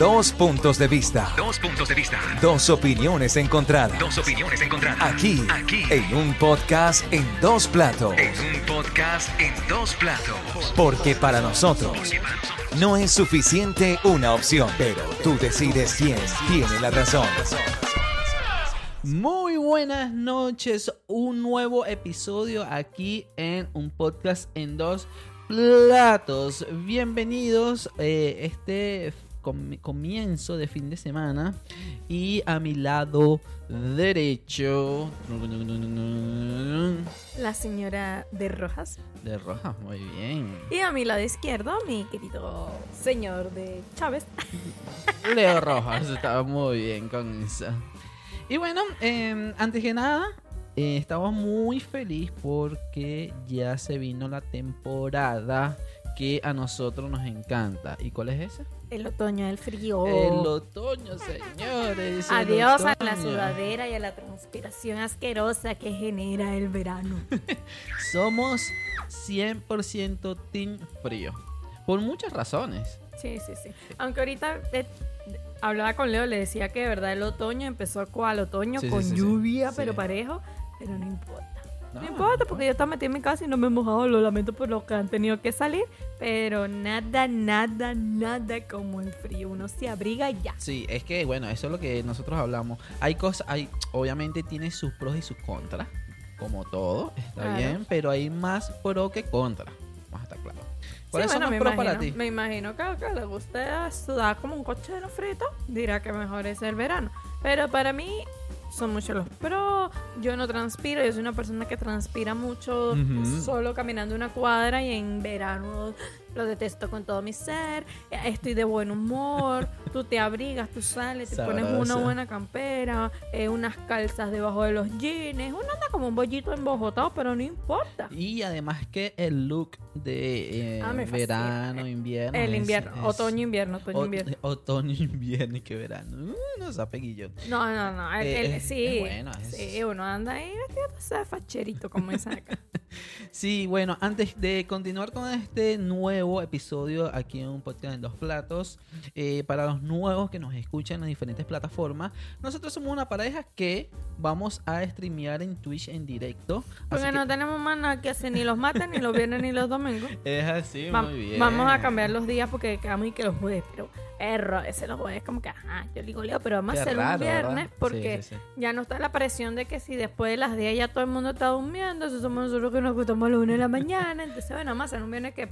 Dos puntos de vista. Dos puntos de vista. Dos opiniones encontradas. Dos opiniones encontradas. Aquí, Aquí. en un podcast en dos platos. En un podcast en dos platos. Porque para nosotros no es suficiente una opción, pero tú decides quién tiene la razón. Muy buenas noches, un nuevo episodio aquí en un podcast en dos platos. Bienvenidos eh, este comienzo de fin de semana y a mi lado derecho La señora de Rojas. de Rojas, muy bien. Y a mi lado izquierdo, mi querido señor de Chávez. Leo Rojas estaba muy bien con eso. Y bueno, eh, antes que nada, eh, estamos muy feliz porque ya se vino la temporada que a nosotros nos encanta. ¿Y cuál es esa? El otoño, el frío. El otoño, señores. Adiós a la sudadera y a la transpiración asquerosa que genera el verano. Somos 100% team frío. Por muchas razones. Sí, sí, sí. Aunque ahorita eh, hablaba con Leo, le decía que de verdad el otoño empezó cual otoño, Sí, con sí, sí. lluvia, pero parejo. Pero no importa. No, No, importa, porque yo estaba metida en mi casa y no me he mojado. Lo lamento por los que han tenido que salir. Pero nada, nada, nada como el frío. Uno se abriga ya. Sí, es que bueno, eso es lo que nosotros hablamos. Hay cosas, hay, obviamente tiene sus pros y sus contras, como todo, está Claro. bien, pero hay más pro que contra. Vamos a estar claro. ¿Cuáles Sí, son bueno, los me pros para ti? Me imagino que al que le gusta sudar como un cochero frito, dirá que mejor es el verano. Pero para mí son muchos los pros. Yo no transpiro, yo soy una persona que transpira mucho solo caminando una cuadra y en verano lo detesto con todo mi ser. Estoy de buen humor, tú te abrigas, tú sales, te pones una buena campera, eh, unas calzas debajo de los jeans. Uno anda como un bollito embojotado, pero no importa. Y además que el look de eh, Ah, verano, invierno. El invierno, es- otoño, invierno, otoño, invierno. Otoño, invierno y que verano. Uh, no peguillo. No, no, no. el- Eh, el- sí, bueno, sí, uno anda ahí vestido de facherito, como dicen acá. Sí, bueno, antes de continuar con este nuevo episodio aquí en un podcast en dos platos, eh, para los nuevos que nos escuchan en las diferentes plataformas, nosotros somos una pareja que vamos a streamear en Twitch en directo. Así Porque que no tenemos más nada que hacer, ni los martes, ni los viernes, ni los domingos. es así, Va- muy bien. Vamos a cambiar los días porque quedamos y que los jueves, pero erro, ese los jueves como que, ajá, yo digo, Leo, pero vamos Qué a hacer raro, un viernes ¿verdad? porque Sí, sí, sí. ya no está la presión de que si después de las 10 ya todo el mundo está durmiendo, eso somos nosotros que nos acostamos a las 1 de la mañana, entonces bueno, vamos a hacer un viernes que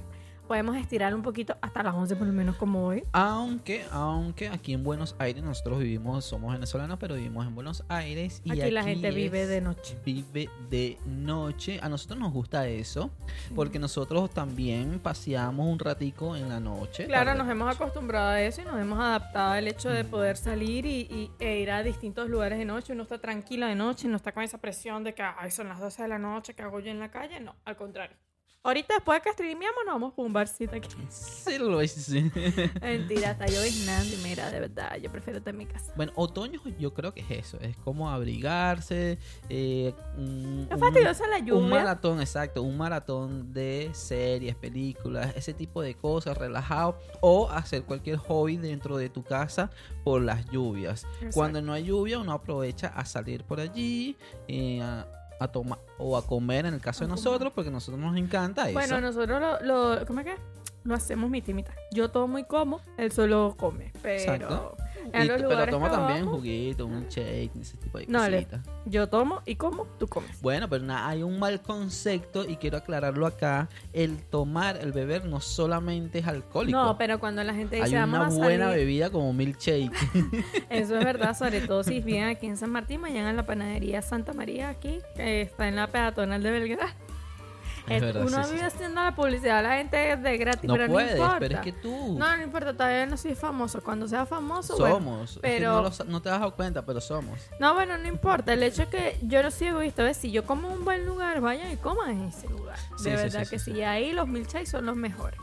podemos estirar un poquito hasta las 11 por lo menos como hoy. Aunque, aunque aquí en Buenos Aires nosotros vivimos, somos venezolanos, pero vivimos en Buenos Aires y Aquí la gente vive de noche. Vive de noche. A nosotros nos gusta eso, porque nosotros también paseamos un ratico en la noche. Claro, nos hemos acostumbrado a eso y nos hemos adaptado al hecho de poder salir y, y- e ir a distintos lugares de noche. Uno está tranquila de noche, no está con esa presión de que Ay, son las 12 de la noche, que hago yo en la calle? No, al contrario. Ahorita después de que streameamos nos vamos por un barcito aquí. Sí, lo es. Mentira, está lloviznando y mira, de verdad, yo prefiero estar en mi casa. Bueno, otoño yo creo que es eso, es como abrigarse, eh, un, Es fastidiosa la lluvia. un maratón, exacto, un maratón de series, películas, ese tipo de cosas, relajado, o hacer cualquier hobby dentro de tu casa por las lluvias. Exacto. Cuando no hay lluvia, uno aprovecha a salir por allí, eh, a, a tomar o a comer en el caso de nosotros, porque a nosotros nos encanta eso. Bueno, nosotros lo, lo- ¿cómo es que? Lo hacemos mitad y mitad. Yo tomo y como, él solo come. Pero Exacto. en Y- los pero lugares toma también vamos, juguito, un shake, ese tipo de No, cositas. yo tomo y como, tú comes. Bueno, pero na- hay un mal concepto y quiero aclararlo acá. El tomar, el beber no solamente es alcohólico. No, pero cuando la gente dice hay vamos una a buena salir, bebida como milkshake. eso es verdad, sobre todo si viven aquí en San Martín, mañana en la panadería Santa María aquí, que está en la peatonal de Belgrano. Es Es- verdad, uno sí, vive sí. haciendo la publicidad a la gente de gratis, no pero puedes, no importa. pero es que tú No, no importa, todavía no soy famoso. Cuando sea famoso, somos. Pero- no, te has dado cuenta, pero somos. No, bueno, no importa. El hecho es que yo no soy egoísta. ¿ves? Si yo como un buen lugar, vayan y coman en ese lugar. De verdad que sí. Ahí los milkshakes son los mejores.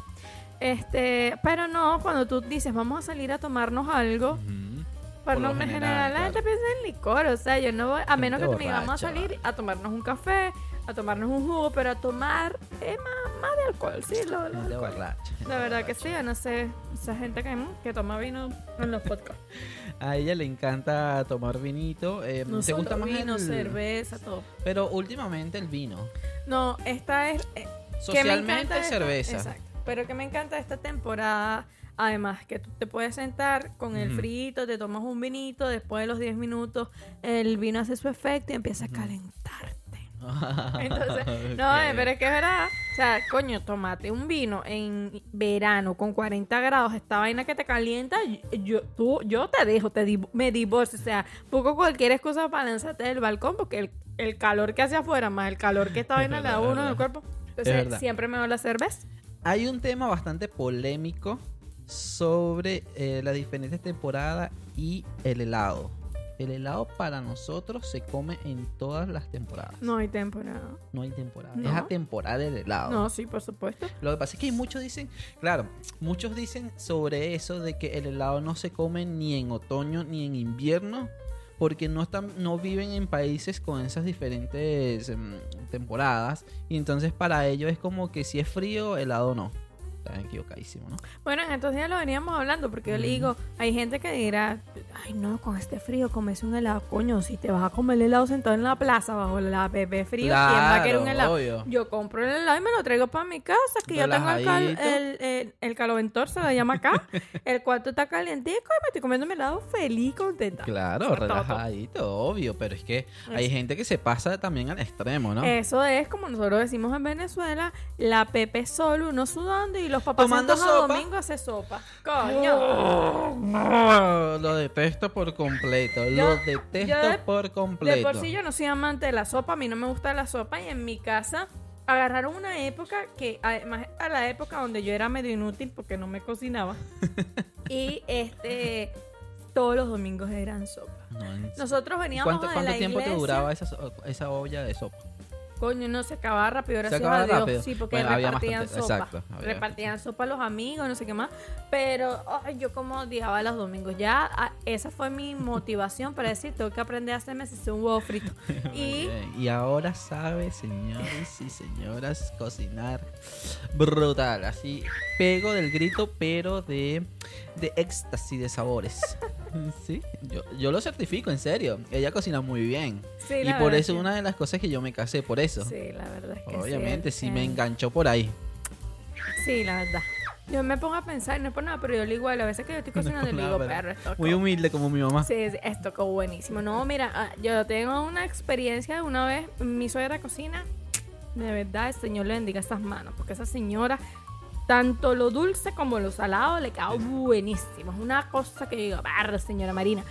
Este, pero no, cuando tú dices vamos a salir a tomarnos algo, Ujú. por Por lo general, general, la gente claro. piensa en licor. O sea, yo no voy, a menos que tú me digas vamos a salir a tomarnos un café, a tomarnos un jugo, pero a tomar es más, más de alcohol, sí, lo, lo alcohol. borracha. La verdad que sí, yo no sé, esa gente que, que toma vino en los podcasts. A ella le encanta tomar vinito. eh, No ¿Te gusta más vino, el- cerveza, todo. Pero últimamente el vino. No, esta es... eh, que me Socialmente esta- cerveza. Exacto. Pero que me encanta esta temporada, además que tú te puedes sentar con el frito, te tomas un vinito, después de los 10 minutos el vino hace su efecto y empieza a calentarte. Entonces, no, eh, pero es que es verdad. O sea, coño, tomate un vino en verano con 40 grados, esta vaina que te calienta, yo, tú, yo te dejo, te div- me divorcio. O sea, poco cualquier excusa para lanzarte del balcón porque el, el calor que hace afuera más el calor que esta vaina le da a uno en el cuerpo. Entonces, siempre me va la cerveza. Hay un tema bastante polémico sobre eh, las diferentes temporadas y el helado. El helado para nosotros se come en todas las temporadas. No hay temporada. No hay temporada. No. Es atemporal el helado. No, sí, por supuesto. Lo que pasa es que muchos dicen, claro, muchos dicen sobre eso de que el helado no se come ni en otoño ni en invierno porque no están no viven en países con esas diferentes em, temporadas y entonces para ellos es como que si es frío helado no. Están equivocadísimo, ¿no? Bueno, en estos días lo veníamos hablando porque yo le digo, hay gente que dirá, ay no, con este frío comes un helado, coño, si te vas a comer el helado sentado en la plaza bajo la bebé frío, ¿quién va a querer un Claro, helado? obvio. Yo compro el helado y me lo traigo para mi casa, que yo tengo el, cal- el, el, el caloventor, se lo llama acá, el cuarto está calientico y me estoy comiendo mi helado feliz, contenta. Claro, relajadito, obvio, pero es que hay gente que se pasa también al extremo, ¿no? Eso es, como nosotros decimos en Venezuela, la Pepe solo, uno sudando y los papás Tomando sopa. domingo hace sopa. Coño. No, lo detesto por completo, Yo- lo detesto de- por completo. De por sí yo no soy amante de la sopa, a mí no me gusta la sopa y en mi casa agarraron una época que además a la época donde yo era medio inútil porque no me cocinaba y este todos los domingos eran sopa. No, Nosotros veníamos ¿Cuánto, de cuánto la tiempo te duraba esa olla de sopa? Coño, no se acababa rápido, gracias acababa a Dios. rápido. Sí, porque Bueno, repartían bastante- sopa. exacto, había repartían sopa a los amigos, no sé qué más. Pero ay, yo como odiaba los domingos. Ya ah, esa fue mi motivación para decir, tengo que aprender a hacerme si un huevo frito. y Y ahora sabe, señores y señoras, cocinar brutal. Así pego del grito, pero de, de éxtasis de sabores. Sí, yo, yo lo certifico, en serio. Ella cocina muy bien. sí, y por eso una de las cosas que yo me casé, por eso. Sí, la verdad es que Obviamente, sí, me enganchó por ahí. Sí, la verdad. Yo me pongo a pensar, no es por nada, pero yo le digo, a veces que yo estoy cocinando, por le digo, perro, esto Muy humilde como mi mamá. Sí, esto quedó buenísimo. No, mira, ah, yo tengo una experiencia de una vez, mi suegra cocina, de verdad, el Señor le bendiga esas manos, porque esa señora, tanto lo dulce como lo salado, le queda buenísimo. Es una cosa que yo digo, barro, señora Marina.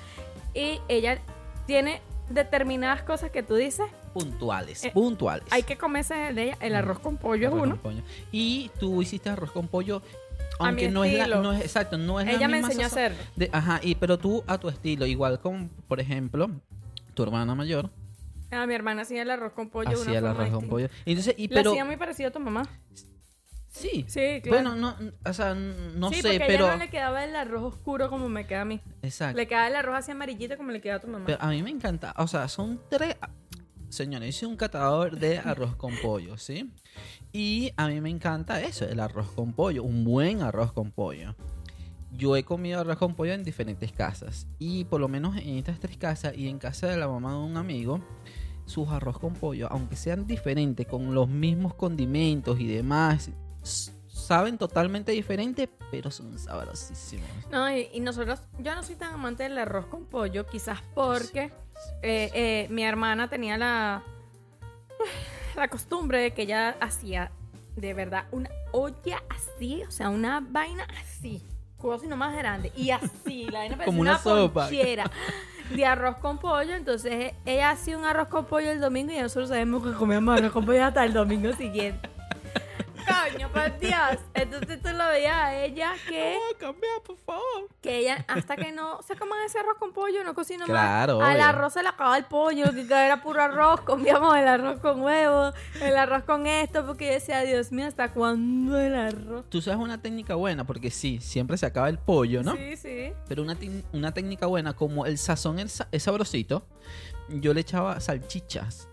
Y ella tiene determinadas cosas que tú dices, Puntuales, Eh, puntuales. hay que comerse de ella. El arroz con pollo es Arroz uno. con pollo. Y tú hiciste arroz con pollo. A Aunque mi no es, la, no es exacto, no es la Ella me misma enseñó a hacerlo. de- ajá, y pero tú a tu estilo, igual como por ejemplo, tu hermana mayor A mi hermana hacía el arroz con pollo. hacía el arroz con pollo. Entonces, y Lo pero hacía muy parecido a tu mamá. Sí. Sí, claro. Bueno, no, o sea, no sí, sé, porque a pero ella no le quedaba el arroz oscuro como me queda a mí. exacto. Le quedaba el arroz así amarillito como le queda a tu mamá. Pero a mí me encanta, o sea, son tres señores, soy un catador de arroz con pollo, ¿sí? Y a mí me encanta eso, el arroz con pollo, un buen arroz con pollo. Yo he comido arroz con pollo en diferentes casas. Y por lo menos en estas tres casas y en casa de la mamá de un amigo, sus arroz con pollo, aunque sean diferentes, con los mismos condimentos y demás, saben totalmente diferentes, pero son sabrosísimos. No, y, y nosotros, yo no soy tan amante del arroz con pollo, quizás porque eh, eh, mi hermana tenía la, la costumbre de que ella hacía de verdad una olla así, o sea, una vaina así, como si no más grande, y así, la vaina parecía Como una sopa. ponchera de arroz con pollo, entonces ella hacía un arroz con pollo el domingo y nosotros sabemos que comíamos arroz con pollo hasta el domingo siguiente. Coño, por Dios. Entonces tú lo veías a ella que cambiar, por favor. que ella, hasta que no se coman ese arroz con pollo, no cocina Claro, más. Al arroz se le acaba el pollo, que era puro arroz, comíamos el arroz con huevo, el arroz con esto, porque yo decía, Dios mío, ¿hasta cuándo el arroz? Tú sabes una técnica buena, porque sí, siempre se acaba el pollo, ¿no? Sí, sí. Pero una, una técnica buena, como el sazón es, sa- es sabrosito, yo le echaba salchichas.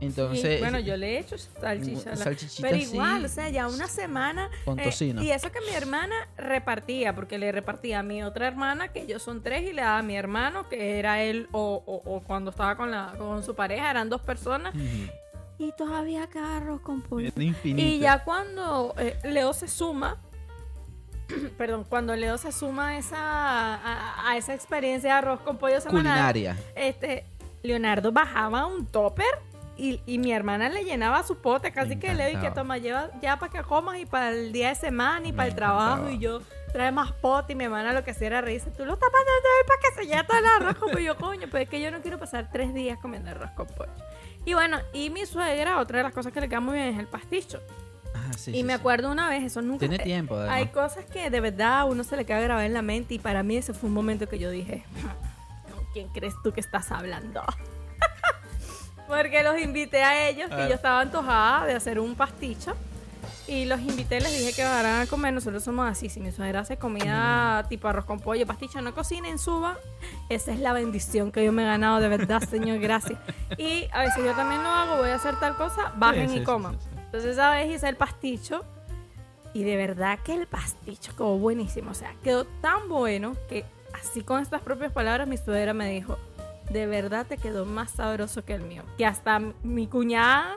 Entonces, Sí, bueno, yo le he hecho salchicha. a la- salchichita Pero igual, o sea, ya una semana. Con eh, tocino. y eso que mi hermana repartía, porque le repartía a mi otra hermana, que ellos son tres, y le daba a mi hermano, que era él, o, o- o cuando estaba con, la, con su pareja, eran dos personas. Ujú. Y todavía cada arroz con pollo. Y ya cuando eh, Leo se suma, perdón, cuando Leo se suma a esa, a, a esa experiencia de arroz con pollo semanal, culinaria. este, Leonardo bajaba un topper y, y mi hermana le llenaba su pote, casi que que encantaba. toma, lleva ya para que comas y para el día de semana y para el trabajo y yo trae más pote y mi hermana lo que hacía era reírse, tú lo estás pasando para que se lleve todo el arroz con pollo, coño, pero es que yo no quiero pasar tres días comiendo arroz con pollo. Y bueno, y mi suegra, otra de las cosas que le queda muy bien es el pasticho. Ah, sí, y sí, me sí. acuerdo una vez, eso nunca... Tiene tiempo, además. Hay cosas que de verdad a uno se le queda grabada en la mente y para mí ese fue un momento que yo dije, ¿con quién crees tú que estás hablando? Porque los invité a ellos, que ver. yo estaba antojada de hacer un pasticho. Y los invité, les dije que bajaran a comer. Nosotros somos así. Si mi suegra hace comida tipo arroz con pollo, pasticho, no cocinen, suba. Esa es la bendición que yo me he ganado, de verdad, Señor, gracias. Y a veces yo también lo hago, voy a hacer tal cosa, bajen Sí, sí, y coman. sí. Entonces esa vez hice el pasticho y de verdad que el pasticho quedó buenísimo. O sea, quedó tan bueno que así con estas propias palabras mi suegra me dijo, de verdad te quedó más sabroso que el mío. Que hasta mi cuñada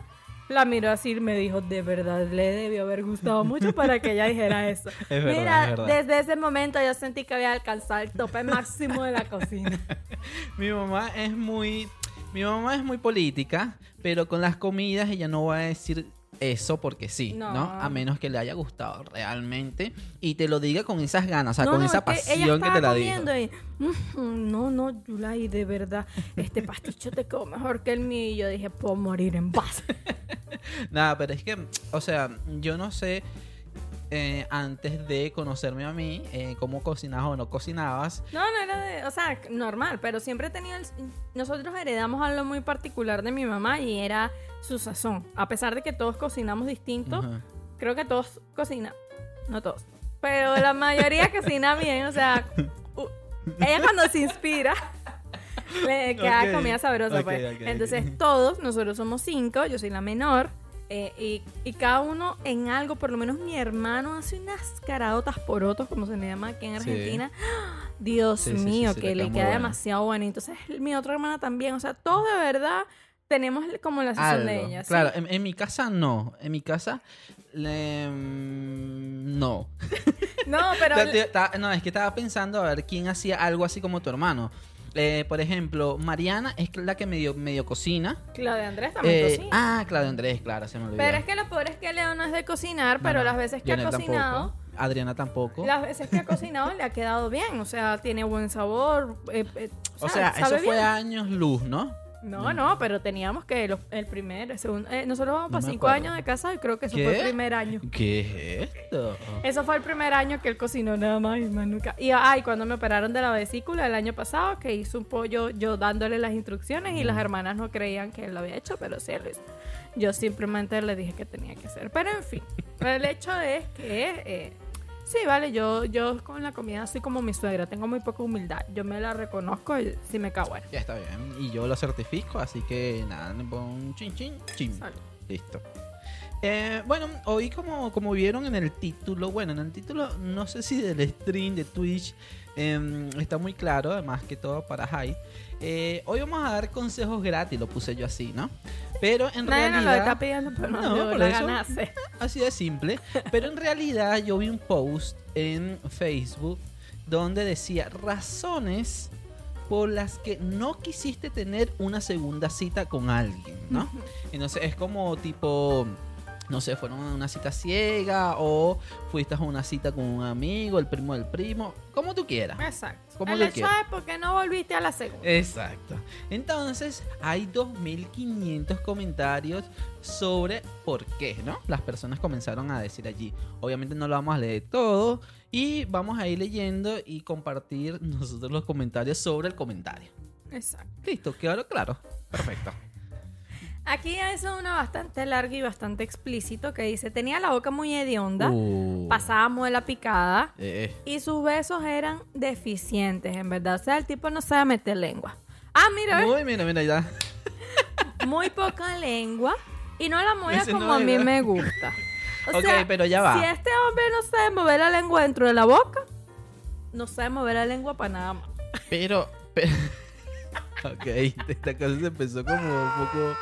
la miró así y me dijo, de verdad le debió haber gustado mucho para que ella dijera eso. Es verdad, Mira, es verdad. desde ese momento yo sentí que había alcanzado el tope máximo de la cocina. Mi mamá es muy. Mi mamá es muy política, pero con las comidas ella no va a decir eso porque sí, ¿no? No. A menos que le haya gustado realmente y te lo diga con esas ganas, o sea, No, con no, esa que pasión que, te la dijo. comiendo y, "Mm, no, no, Yulai, de verdad, este pasticho te quedó mejor que el mío. Y yo dije, puedo morir en paz. Nada, pero es que, o sea, yo no sé eh, antes de conocerme a mí eh, cómo cocinabas o no cocinabas. No, no era de, o sea, normal, pero siempre he tenido, el- nosotros heredamos algo muy particular de mi mamá y era su sazón. A pesar de que todos cocinamos distinto, Ajá. creo que todos cocinan, no todos, pero la mayoría cocina bien, o sea, u- ella cuando se inspira le queda Ok, comida sabrosa, ok, pues. ok, Entonces todos, nosotros somos cinco, yo soy la menor. eh, y, y cada uno en algo, por lo menos mi hermano hace unas caraotas porotos, como se le llama aquí en Sí. Argentina. Dios Sí, sí, sí, mío, sí, que le queda demasiado bueno. Entonces mi otra hermana también, o sea, todos de verdad tenemos como la sazón de ella. ¿sí? Claro, en, en mi casa no. En mi casa, le- mm, no. No, pero... No, es que estaba pensando a ver quién hacía algo así como tu hermano. Eh, por ejemplo, Mariana es la que medio, medio cocina. Claudia Andrés también Eh, cocina. ah, Claudio Andrés, claro, se me olvidó. Pero es que lo peor es que Leo no es de cocinar, pero no, las veces que ha cocinado, tampoco. Adriana tampoco. las veces que ha cocinado le ha quedado bien. O sea, tiene buen sabor. eh, eh, O sea, sabe eso fue años luz, ¿no? No, no, pero teníamos que los- el primer, el segundo. eh, nosotros vamos No para cinco acuerdo. años de casa y creo que eso ¿Qué? fue el primer año. ¿Qué es esto? Eso fue el primer año que él cocinó nada más y más nunca. Y ay, cuando me operaron de la vesícula el año pasado, que hizo un pollo yo dándole las instrucciones y las hermanas no creían que él lo había hecho, pero sí lo hizo. Yo simplemente le dije que tenía que hacer. Pero en fin, el hecho es que eh, sí, vale, yo, yo con la comida así como mi suegra, tengo muy poca humildad. Yo me la reconozco y sí me cago en. Ya está bien. Y yo lo certifico, así que nada, un chin chin chin. Listo. Eh, bueno, hoy como, como vieron en el título, bueno, en el título no sé si del stream de Twitch em, está muy claro, además que todo para Hyde. Eh, hoy vamos a dar consejos gratis, lo puse yo así, ¿no? Pero en Nadie nos lo realidad... está pidiendo, pero no, No, por la eso. Así de simple. Pero en realidad yo vi un post en Facebook donde decía razones por las que no quisiste tener una segunda cita con alguien, ¿no? Entonces es como tipo, no sé, fueron a una cita ciega o fuiste a una cita con un amigo, el primo del primo, como tú quieras. Exacto. Como el hecho es porque no volviste a la segunda. Exacto. Entonces, hay 2500 comentarios sobre por qué, ¿no? Las personas comenzaron a decir allí. Obviamente no lo vamos a leer todo y vamos a ir leyendo y compartir nosotros los comentarios sobre el comentario. Exacto. Listo, quedó claro. Perfecto. Aquí es una bastante larga y bastante explícito que dice, tenía la boca muy hedionda, Uh, pasaba muela picada eh, y sus besos eran deficientes, en verdad. O sea, el tipo no sabe meter lengua. Ah, mira, ¿ves? Uy, mira, mira, ya. muy poca lengua y no la mueve no como a mí me gusta. O Ok, sea, pero ya va. Si este hombre no sabe mover la lengua dentro de la boca, no sabe mover la lengua para nada más. Pero, pero... ok, esta cosa se empezó como un poco...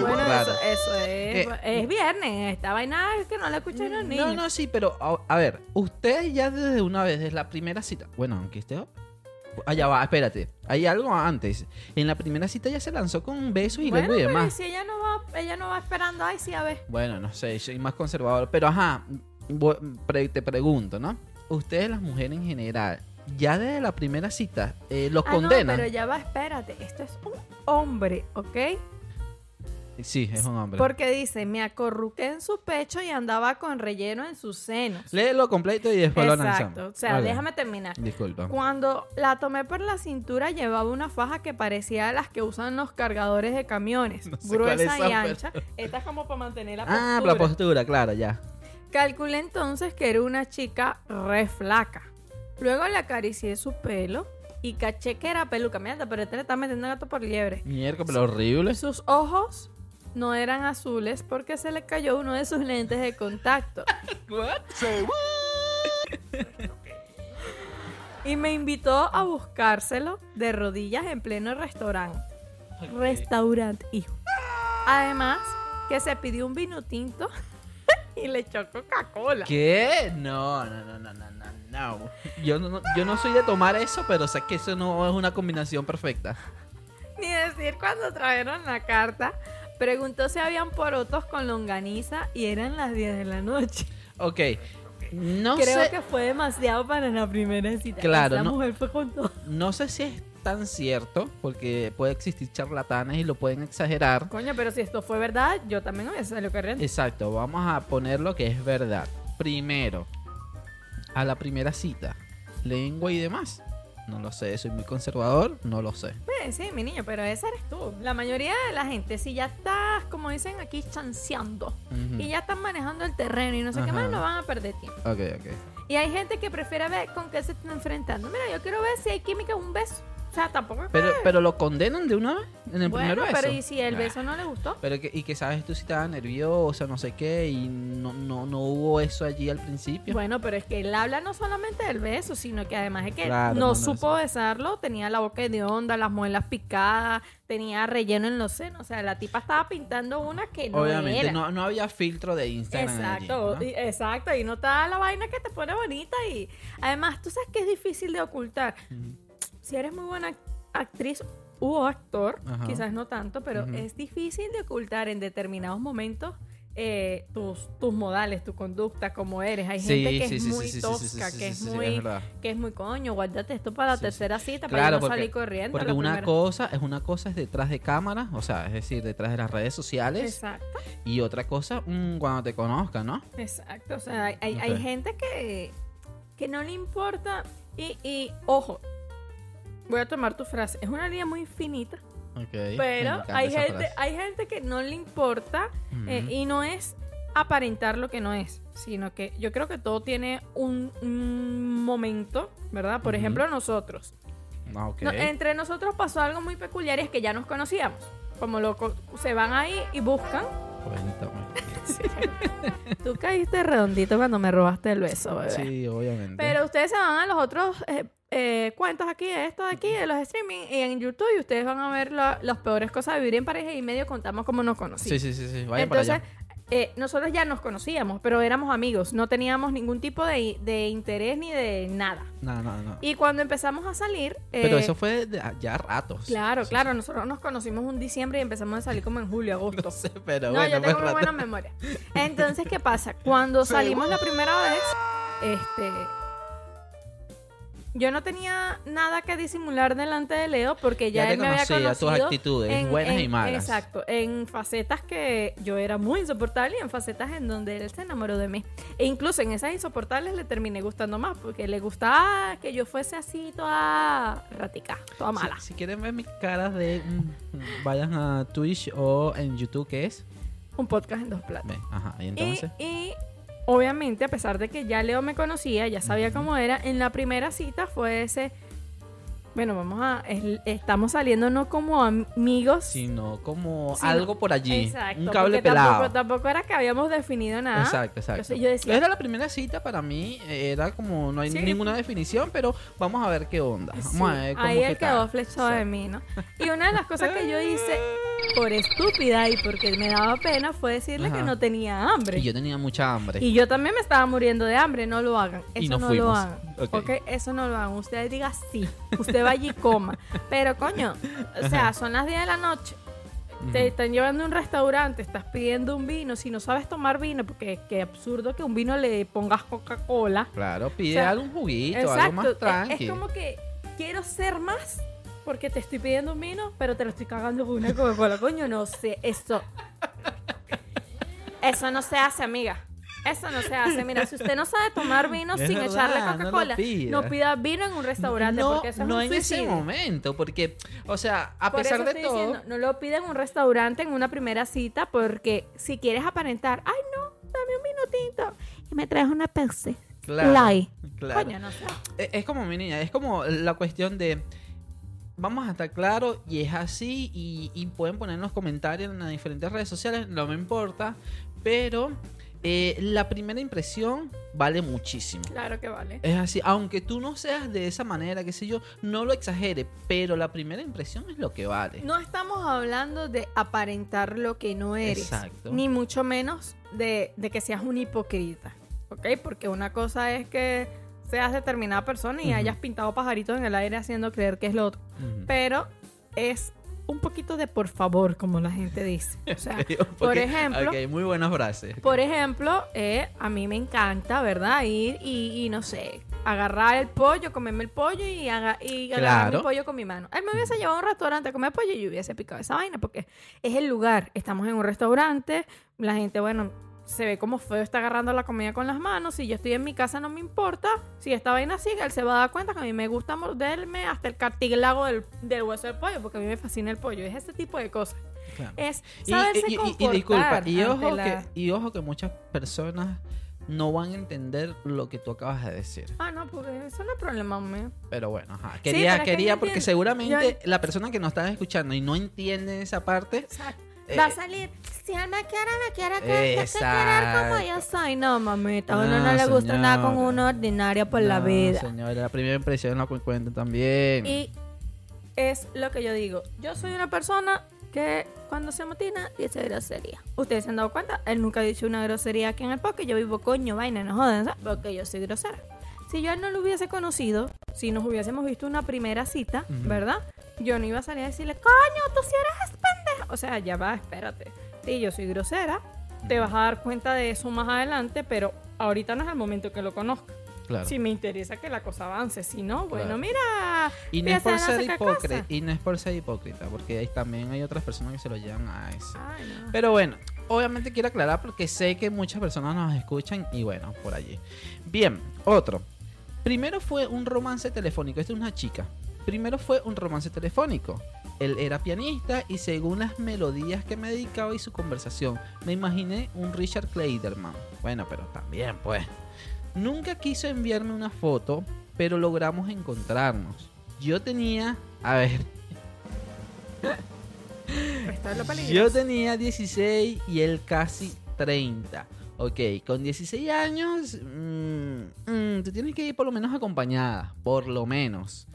Bueno, raro. eso, eso es, Eh, es viernes. Esta vaina es que no la escuchan los niños. No, no, sí, pero a, a ver, ustedes ya desde una vez, desde la primera cita, bueno, aunque esté... Allá va, espérate, hay algo antes. En la primera cita ya se lanzó con besos y bueno, lengua y pero demás. si ella no va, ella no va esperando, ay, sí, a ver. Bueno, no sé, soy más conservador. Pero ajá, te pregunto, ¿no? Ustedes, las mujeres en general, ya desde la primera cita, eh, ¿los Ah, no, condenan? pero ya va, espérate. Esto es un hombre, ¿ok? Sí, es un hombre. Porque dice, me acorruqué en su pecho y andaba con relleno en sus senos. Léelo completo y después lo Exacto. analizamos. O sea, déjame terminar. Disculpa. Cuando la tomé por la cintura llevaba una faja que parecía a las que usan los cargadores de camiones, No sé gruesa y ancha. Esta es como para mantener la postura. Ah, la postura, claro, ya. Calculé entonces que era una chica re flaca. Luego le acaricié su pelo y caché que era peluca. Mierda, pero este le está metiendo gato por liebre. Miércoles, pero horrible. Sus ojos no eran azules porque se le cayó uno de sus lentes de contacto. Y me invitó a buscárselo de rodillas en pleno restaurante. Restaurante, hijo. Además, que se pidió un vino tinto y le echó Coca-Cola. ¿Qué? No, no, no, no, no, no, no. Yo no, yo no soy de tomar eso, pero sé que eso no es una combinación perfecta. Ni decir cuando trajeron la carta. Preguntó si habían porotos con longaniza y eran las 10 de la noche. Ok. No Creo sé, que fue demasiado para la primera cita. Claro, Esa no- mujer fue con todo. no sé si es tan cierto, porque puede existir charlatanes y lo pueden exagerar. Coño, pero si esto fue verdad, yo también hubiese salido corriendo. Exacto, vamos a poner lo que es verdad. Primero, a la primera cita, lengua y demás. No lo sé, soy muy conservador, no lo sé. Eh, sí, mi niño, pero esa eres tú. La mayoría de la gente, si ya estás, como dicen aquí, chanceando Ujú. y ya están manejando el terreno y no sé qué Ajá. más, no van a perder tiempo. Ok, ok. Y hay gente que prefiere ver con qué se están enfrentando. Mira, yo quiero ver si hay química un beso. O sea, tampoco. Pero, pero lo condenan de una vez en el bueno, primer beso. pero ¿y si el beso no le gustó? Pero que, y que sabes tú si estaba nerviosa, no sé qué, y no, no, no hubo eso allí al principio. Bueno, pero es que él habla no solamente del beso, sino que además es que Claro, no, no, no, supo besarlo, tenía la boca de onda, las muelas picadas, tenía relleno en los senos. O sea, la tipa estaba pintando una que no Obviamente, era. no, no había filtro de Instagram. Exacto, allí, exacto, y no está la vaina que te pone bonita y además tú sabes que es difícil de ocultar. Si eres muy buena act- actriz u actor, Ajá. quizás no tanto, pero es difícil de ocultar en determinados momentos eh, tus, tus modales, tu conducta, como eres. Hay Sí, gente que sí, es muy sí, tosca, que es muy, es que es muy coño, guárdate esto para la tercera cita, para Claro, no porque, salir corriendo. porque una primera. cosa es una cosa es detrás de cámara, o sea, es decir, detrás de las redes sociales, Exacto. y otra cosa mm, cuando te conozcan, ¿no? Exacto, o sea, hay, hay- gente que, que no le importa y, y, ojo, voy a tomar tu frase, es una línea muy finita, Ok, me pero hay gente, frase. hay gente que no le importa eh, y no es aparentar lo que no es, sino que yo creo que todo tiene un, un momento, ¿verdad? Por ejemplo, nosotros. Ah, ok. No, entre nosotros pasó algo muy peculiar y es que ya nos conocíamos. Como lo, co- se van ahí y buscan. Cuéntame. Tú caíste redondito cuando me robaste el beso, bebé. Sí, obviamente. Pero ustedes se van a los otros eh, eh, cuentos aquí, de esto de aquí, de los streaming y en YouTube, y ustedes van a ver la- las peores cosas de vivir en pareja y medio contamos cómo nos conocimos. sí, sí, sí, sí. Vayan para Entonces, allá. Eh, nosotros ya nos conocíamos, pero éramos amigos, no teníamos ningún tipo de, de interés ni de nada. No, no, no. Y cuando empezamos a salir... Pero eh, eso fue de- ya ratos. Claro, Sí, claro, nosotros nos conocimos un diciembre y empezamos a salir como en julio, agosto. No sé, pero No, bueno, yo tengo muy buena memoria. Entonces, ¿qué pasa? Cuando salimos la primera vez, este. Yo no tenía nada que disimular delante de Leo porque ya, Ya él me había conocido. tus actitudes, buenas y malas. Exacto, en facetas que yo era muy insoportable y en facetas en donde él se enamoró de mí. E incluso en esas insoportables le terminé gustando más porque le gustaba que yo fuese así toda ratica, toda mala. Si, si quieren ver mis caras de... mm, vayan a Twitch o en YouTube, ¿qué es? Un podcast en dos platos. Ajá, y Y, entonces... y, obviamente, a pesar de que ya Leo me conocía, ya sabía cómo era, en la primera cita fue ese. Bueno, vamos a. es- estamos saliendo no como amigos. Sino como Sino- algo por allí. Exacto. un cable pelado. Tampoco, tampoco era que habíamos definido nada. Exacto, exacto. Entonces yo decía- Era la primera cita para mí, era como, no hay Sí. ninguna definición, pero vamos a ver qué onda. Vamos Sí, a ver cómo ahí él quedó flechado de mí, ¿no? Y una de las cosas que yo hice por estúpida y porque me daba pena fue decirle Ajá. que no tenía hambre. Y yo tenía mucha hambre. Y yo también me estaba muriendo de hambre, no lo hagan. Eso Y no lo hagan. Ok. ok, eso no lo hagan. Usted diga sí. Usted vaya y coma. Pero coño, o sea, son las 10 de la noche. Te están llevando a un restaurante, estás pidiendo un vino. Si no sabes tomar vino, porque qué absurdo que un vino le pongas Coca-Cola. Claro, pide O sea, algún juguito, algo Exacto. más es- tranqui. Es, como que quiero ser más porque te estoy pidiendo un vino, pero te lo estoy cagando con una Coca-Cola. Coño, no sé. Eso. Eso no se hace, amiga. Eso no se hace. Mira, si usted no sabe tomar vino Es sin verdad, echarle Coca-Cola, no, pida vino en un restaurante no, porque eso es no un en ese momento, porque, o sea, a Por pesar eso de estoy todo, diciendo, no lo pida en un restaurante en una primera cita porque si quieres aparentar, ay no, dame un minutito y me traes una Pepsi. claro, Light. claro. Coño, no sé. Es, es como mi niña, es como la cuestión de vamos a estar claros y es así y, y pueden poner en los comentarios en las diferentes redes sociales, no me importa, pero eh, la primera impresión vale muchísimo. Claro que vale. Es así, aunque tú no seas de esa manera, qué sé yo, no lo exagere, pero la primera impresión es lo que vale. No estamos hablando de aparentar lo que no eres. Exacto. Ni mucho menos de, de que seas un hipócrita. ¿Ok? Porque una cosa es que seas determinada persona y hayas pintado pajaritos en el aire haciendo creer que es lo otro. Pero es un poquito de por favor, como la gente dice. O sea, por ejemplo, ok, muy buenas frases. por ejemplo, eh, a mí me encanta, ¿verdad? Ir y, y no sé, agarrar el pollo, comerme el pollo y, aga- y agarrar mi pollo con mi mano. Él me hubiese llevado a un restaurante a comer pollo y yo hubiese picado esa vaina porque es el lugar. Estamos en un restaurante, la gente, bueno, se ve como feo está agarrando la comida con las manos. Si yo estoy en mi casa no me importa. Si esta vaina sigue, él se va a dar cuenta que a mí me gusta morderme hasta el cartílago del, del hueso del pollo porque a mí me fascina el pollo. Es ese tipo de cosas. Claro. Es Y, saberse y- y- y comportar disculpa, y ojo, la- que, y ojo que muchas personas no van a entender lo que tú acabas de decir. Ah, no, porque eso no es problema mío. Pero bueno, ajá. Quería, quería porque seguramente la persona que nos está escuchando y no entiende esa parte. Exacto. Eh, Va a salir. Si él me quiere, me quiere que, que- que querer como yo soy. No, mamita. A uno no, No, le gusta andar con uno ordinario por la no, vida. Señora, la primera impresión que cuenta también. Y es lo que yo digo. Yo soy una persona que cuando se motina dice grosería. Ustedes se han dado cuenta, él nunca ha dicho una grosería aquí en el podcast. Yo vivo coño, vaina, no jodan, ¿sabes? porque yo soy grosera. Si yo a él no lo hubiese conocido, si nos hubiésemos visto una primera cita, Ujú. ¿verdad? Yo no iba a salir a decirle, coño, tú sí eres pendejo. O sea, ya va, espérate. Sí, yo soy grosera. Te vas a dar cuenta de eso más adelante, pero ahorita no es el momento que lo conozca. claro. Si me interesa que la cosa avance, si no, bueno, Claro. mira. y no es por ser hipócrita. Y no es por ser hipócrita, porque también hay otras personas que se lo llevan a eso. Ay, no. Pero bueno, obviamente quiero aclarar porque sé que muchas personas nos escuchan y bueno, por allí. Bien, otro. Primero fue un romance telefónico. Esta es una chica. Primero fue un romance telefónico. Él era pianista y según las melodías que me dedicaba y su conversación, me imaginé un Richard Kleiderman. Bueno, pero también pues. Nunca quiso enviarme una foto, pero logramos encontrarnos. Yo tenía, a ver, yo tenía 16 y él casi 30. Ok, con 16 años, mm, mm, tú tienes que ir por lo menos acompañada, por lo menos.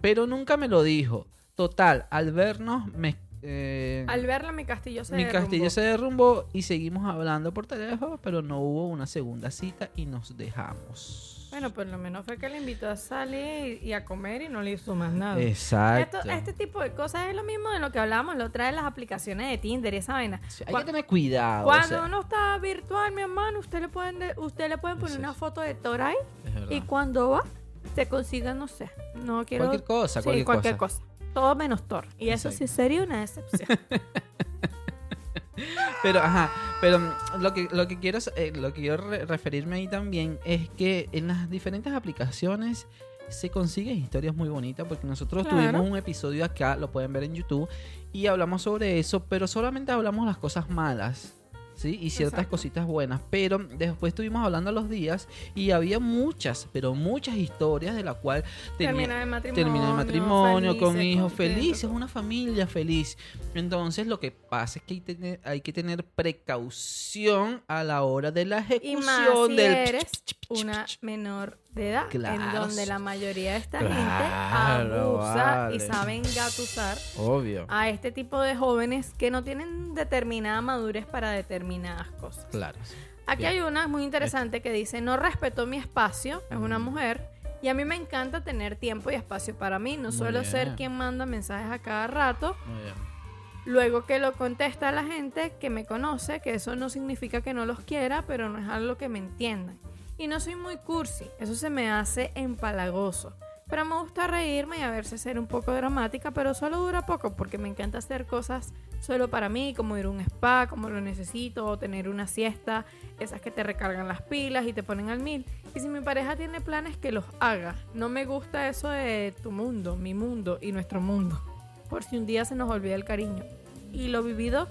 Pero nunca me lo dijo. Total, al vernos, me, eh, Al verla, mi castillo se mi derrumbó. castillo se derrumbó y seguimos hablando por teléfono, pero no hubo una segunda cita y nos dejamos. Bueno, por lo menos fue que le invitó a salir y a comer y no le hizo más nada. Exacto. Esto- este tipo de cosas es lo mismo de lo que hablábamos la otra las aplicaciones de Tinder y esa vaina. Sí, hay Cu- que tener cuidado. o Cuando sea, uno está virtual, mi hermano, usted le pueden, de- usted le pueden poner una foto de Toray y cuando va, se consiga, no sé, no quiero... Cualquier cosa, Sí, cualquier, cualquier cosa. cosa. Todo menos Thor. Y eso Exacto. sí sería una excepción. Pero, ajá, pero lo que, lo que quiero, eh, lo que quiero re- referirme ahí también es que en las diferentes aplicaciones se consiguen historias muy bonitas porque nosotros Claro. tuvimos un episodio acá, lo pueden ver en YouTube, y hablamos sobre eso, pero solamente hablamos las cosas malas. ¿Sí? Y ciertas Exacto. cositas buenas. Pero después estuvimos hablando los días y había muchas, pero muchas historias de la cual Termina de matrimonio. termina el matrimonio, con hijos felices, una familia feliz. Entonces lo que pasa es que hay, tener- hay que tener precaución a la hora de la Y ejecución más si del... eres una menor de edad, Claro. en donde la mayoría de esta Claro, gente abusa y vale. saben gatusar Obvio. a este tipo de jóvenes que no tienen determinada madurez para determinadas cosas. Claro. Aquí Bien. hay una muy interesante que dice, no respetó mi espacio, es una mujer, y a mí me encanta tener tiempo y espacio para mí, no Muy suelo ser quien manda mensajes a cada rato, Muy bien. luego que lo contesta a la gente que me conoce, que eso no significa que no los quiera, pero no es algo que me entiendan. Y no soy muy cursi, eso se me hace empalagoso. Pero me gusta reírme y a veces ser un poco dramática, pero solo dura poco porque me encanta hacer cosas solo para mí, como ir a un spa, como lo necesito, o tener una siesta, esas que te recargan las pilas y te ponen al mil. Y si mi pareja tiene planes, que los haga. No me gusta eso de tu mundo, mi mundo y nuestro mundo. Por si un día se nos olvida el cariño. Y lo vivido,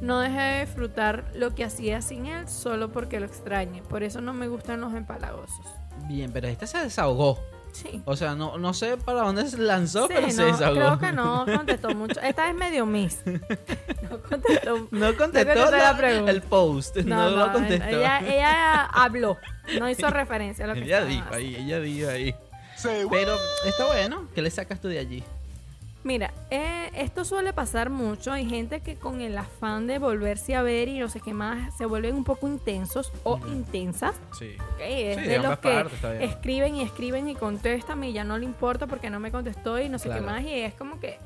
no dejé de disfrutar lo que hacía sin él solo porque lo extrañe. Por eso no me gustan los empalagosos. Bien, pero esta se desahogó. Sí. O sea, no, no sé para dónde se lanzó, Sí, pero se no, desahogó. creo que no contestó mucho. Esta es medio miss. No contestó. No contestó contestó la- el post. No, lo contestó. Ella, ella habló, no hizo referencia a lo que Ella dijo ahí, ella dijo ahí. Pero está bueno. ¿Qué le sacas tú de allí? Mira, eh, esto suele pasar mucho. Hay gente que con el afán de volverse a ver y no sé qué más se vuelven un poco intensos o intensas. Sí. ¿ok? Es Sí, de los que escriben y escriben y contestan y ya no le importa porque no me contestó y no sé Claro. qué más. Y es como que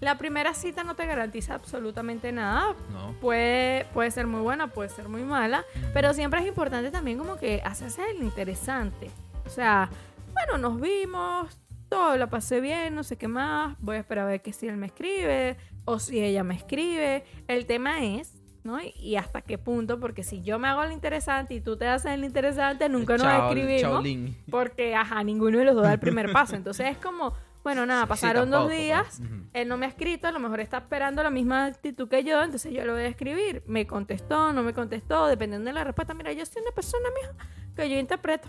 la primera cita no te garantiza absolutamente nada. No. Puede, puede ser muy buena, puede ser muy mala, pero siempre es importante también como que hacerse el interesante. O sea, bueno, nos vimos, todo lo pasé bien, no sé qué más, voy a esperar a ver que si él me escribe o si ella me escribe. El tema es, ¿no? Y, hasta qué punto, porque si yo me hago el interesante y tú te haces el interesante, nunca nos Chao- escribimos. chaolín. Porque, ajá, ninguno de los dos da el primer paso. Entonces es como, bueno, nada, Sí, pasaron dos tampoco, días, pues. Él no me ha escrito, a lo mejor está esperando la misma actitud que yo, entonces yo le voy a escribir. Me contestó, no me contestó, dependiendo de la respuesta. Mira, yo soy una persona, mija, que yo interpreto.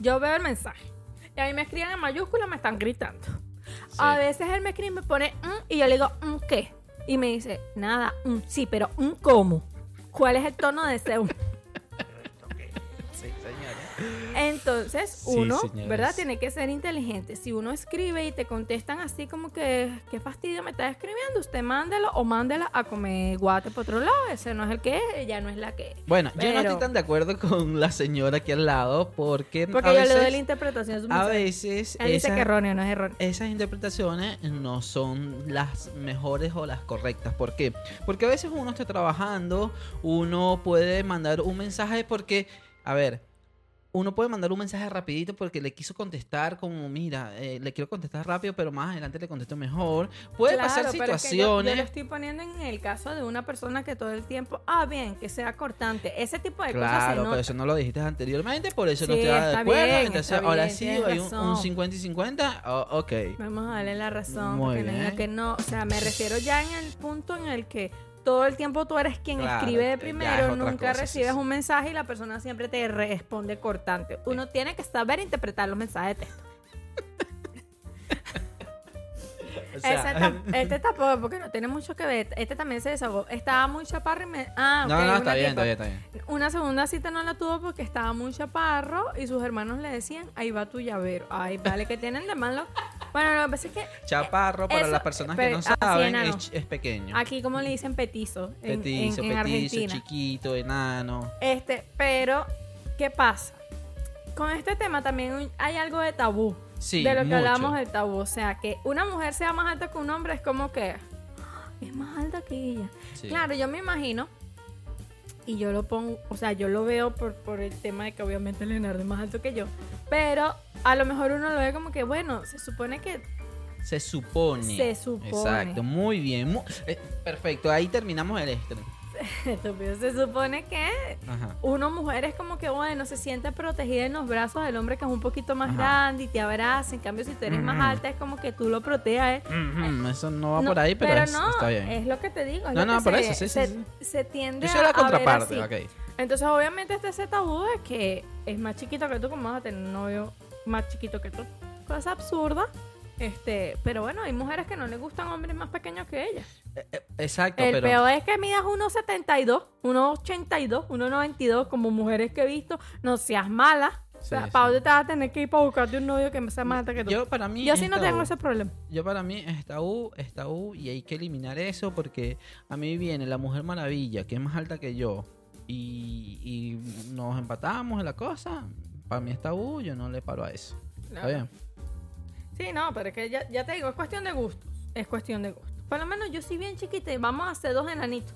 Yo veo el mensaje. Y a mí me escriben en mayúscula, me están gritando. A veces él me escribe y me pone "Mm", y yo le digo, "Mm, ¿qué? Y me dice, nada, "Mm, sí, pero "Mm, ¿cómo? ¿Cuál es el tono de ese "Mm"? Sí, señora. Entonces, uno. ¿verdad? Tiene que ser inteligente. Si uno escribe y te contestan así como que, qué fastidio me estás escribiendo, usted mándelo o mándela a comer guate por otro lado. Ese no es el que es, ella no es la que es. Bueno, yo no estoy tan de acuerdo con la señora aquí al lado porque, Porque a yo veces, le doy la interpretación. su a veces Él dice que erróneo, no es erróneo. esas interpretaciones no son las mejores o las correctas. ¿Por qué? Porque a veces uno está trabajando, uno puede mandar un mensaje porque, a ver, uno puede mandar un mensaje rapidito porque le quiso contestar como, mira, eh, le quiero contestar rápido, pero más adelante le contesto mejor. Puede Claro, pasar pero es que yo- Yo, situaciones. lo estoy poniendo en el caso de una persona que todo el tiempo, ah, bien, que sea cortante. Ese tipo de cosas se Claro, pero eso no lo dijiste anteriormente, por eso no Sí, estoy de acuerdo. bien, Entonces, está ahora bien, sí hay un, un razón. 50 y 50. oh, ok. Vamos a darle la razón. Muy porque no diga bien. que no. O sea, me refiero ya en el punto en el que todo el tiempo tú eres quien Claro, escribe de primero, nunca cosa, recibes sí. un mensaje y la persona siempre te responde cortante. Uno tiene que saber interpretar los mensajes de texto. O sea, este tampoco, porque no tiene mucho que ver. Este también se desahogó. Estaba muy chaparro y me. Ah, ok, no, no, está bien, está bien, está bien. Una segunda cita no la tuvo porque estaba muy chaparro y sus hermanos le decían, ahí va tu llavero. Ay, vale, que tienen de malo. Bueno, lo que pasa es que Chaparro, para Eso, las personas que no saben, es, es pequeño. aquí como le dicen petizo en, petizo, en- en petizo, Argentina. chiquito, enano. Este, pero, ¿qué pasa? Con este tema también hay algo de tabú. Sí, de lo que mucho. hablamos del tabú. O sea, que una mujer sea más alta que un hombre es como que "Ah, es más alta que ella. Sí. Claro, yo me imagino, y yo lo pongo, o sea, yo lo veo por, por el tema de que obviamente Leonardo es más alto que yo, pero a lo mejor uno lo ve como que, bueno, se supone que Se supone. Se supone. Exacto, muy bien. eh, perfecto, ahí terminamos el extra. estúpido. Se supone que Ajá. uno mujer es como que, bueno, se siente protegida en los brazos del hombre que es un poquito más Ajá. grande y te abraza. En cambio, si tú eres más Ujú. alta, es como que tú lo proteges. Mm, Eso no va No, por ahí, pero, es- no, está bien. es lo que te digo. es No, no, por se, eso, sí, se, sí. se tiende Yo soy la a, ver contraparte, así. ok. Entonces, obviamente, está ese tabú de que es más chiquito que tú, como vas a tener un novio más chiquito que tú. Cosa absurda. Este, pero bueno, hay mujeres que no les gustan hombres más pequeños que ellas. Eh, eh, Exacto, El pero... peor es que midas 1,72, 1,82, 1,92 como mujeres que he visto. No seas mala. O sea, Sí, ¿para dónde te vas a tener que ir para buscarte un novio que sea más alta que tú? Yo para mí Yo sí no tengo ese problema. Yo para mí es tabú, es tabú y hay que eliminar eso porque a mí viene la Mujer Maravilla, que es más alta que yo, y, y nos empatamos en la cosa. Para mí es tabú, yo no le paro a eso. ¿Está bien? Sí, no, pero es que ya, ya te digo, es cuestión de gustos. Es cuestión de gustos. Por lo menos yo soy bien chiquita y vamos a hacer dos enanitos.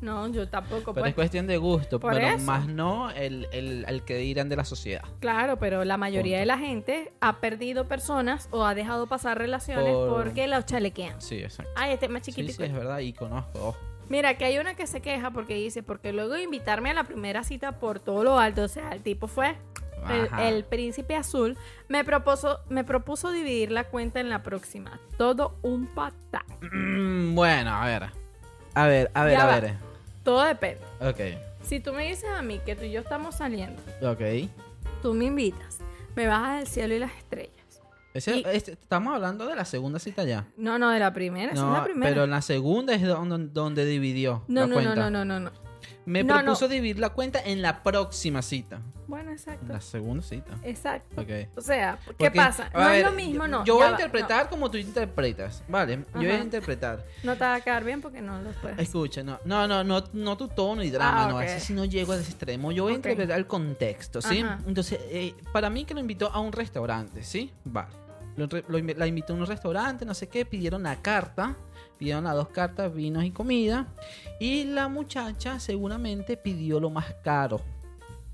No, yo tampoco. Pero pues. es cuestión de gusto, Por pero eso. más no el, el, el que dirán de la sociedad. Claro, pero la mayoría Punto. de la gente ha perdido personas o ha dejado pasar relaciones Por- porque los chalequean. Sí, exacto. Ay, este es más Sí, chiquitico. sí, es verdad, y conozco. Mira, que hay una que se queja porque dice, porque luego de invitarme a la primera cita por todo lo alto, o sea, el tipo fue el, príncipe azul, me propuso, me propuso dividir la cuenta en la próxima. Todo un patán. Mm, bueno, a ver. A ver, a ver, Ya a va. ver. Todo depende. Ok, Si tú me dices a mí que tú y yo estamos saliendo, ok. tú me invitas, me bajas del cielo y las estrellas. Ese- Y- este- estamos hablando de la segunda cita ya. No, no, de la primera, No, es la primera. pero en la segunda es donde, donde dividió no, la no, cuenta. no, no, no, no, no. Me No, propuso no. dividir la cuenta en la próxima cita. Bueno, En exacto. la segunda cita. Exacto. Ok. O sea, ¿qué Porque, pasa? a No es ver, lo mismo, yo- no. Yo voy a va, interpretar como tú interpretas, ¿vale? Yo voy a Ajá. interpretar. No, no te va a quedar bien porque no lo puedes. Escucha, no, no, no, no, no tu tono y drama, Ah, no, ok. ese sí no llego a ese extremo. Yo voy a Ok. interpretar el contexto, ¿sí? Ajá. Entonces, eh, para mí que lo invitó a un restaurante, ¿sí? Vale. Lo lo la invitó a un restaurante, no sé qué, pidieron la carta, pidieron las dos cartas, vinos y comida. Y la muchacha seguramente pidió lo más caro.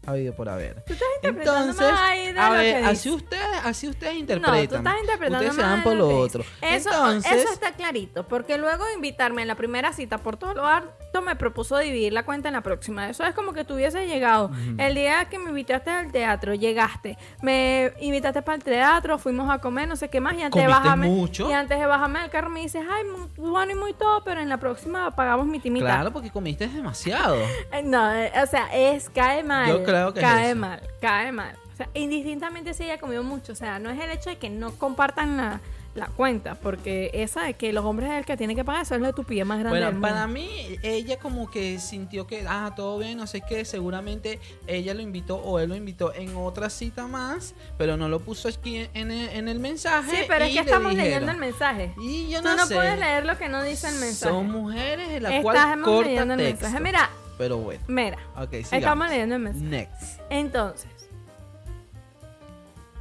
Habido por haber. Tú estás interpretando Entonces, de a lo ver, que así ustedes, así ustedes No, interpretan. tú estás interpretando Ustedes se van por lo otro. dice. Eso, Entonces, eso está clarito, porque luego de invitarme en la primera cita por todo lo alto me propuso dividir la cuenta en la próxima. Eso es como que tú hubieses llegado. El día que me invitaste al teatro, llegaste, me invitaste para el teatro, fuimos a comer, no sé qué más, y antes de ¿Comiste bajarme, mucho? y antes de bajarme del carro me dices, ay, muy bueno y muy todo, pero en la próxima pagamos mi timita. claro, porque comiste demasiado. No, eh, o sea, es cae mal. Yo creo que cae mal, cae mal. O sea, indistintamente si ella comió mucho, o sea, no es el hecho de que no compartan la, la cuenta, porque esa de que los hombres es el que tiene que pagar, eso es la estupidez más grande Bueno, del mundo. para mí, ella como que sintió que, ah, todo bien, no sé qué, seguramente ella lo invitó o él lo invitó en otra cita más, pero no lo puso aquí en el, en el mensaje. Sí, pero es que estamos dijeron. leyendo el mensaje. Y yo Tú no, no, sé. puedes leer lo que no dice el mensaje. Son mujeres en la cual Estamos corta leyendo el texto. mensaje. Mira, Pero bueno, mira. Estamos leyendo el mensaje. Next. Entonces,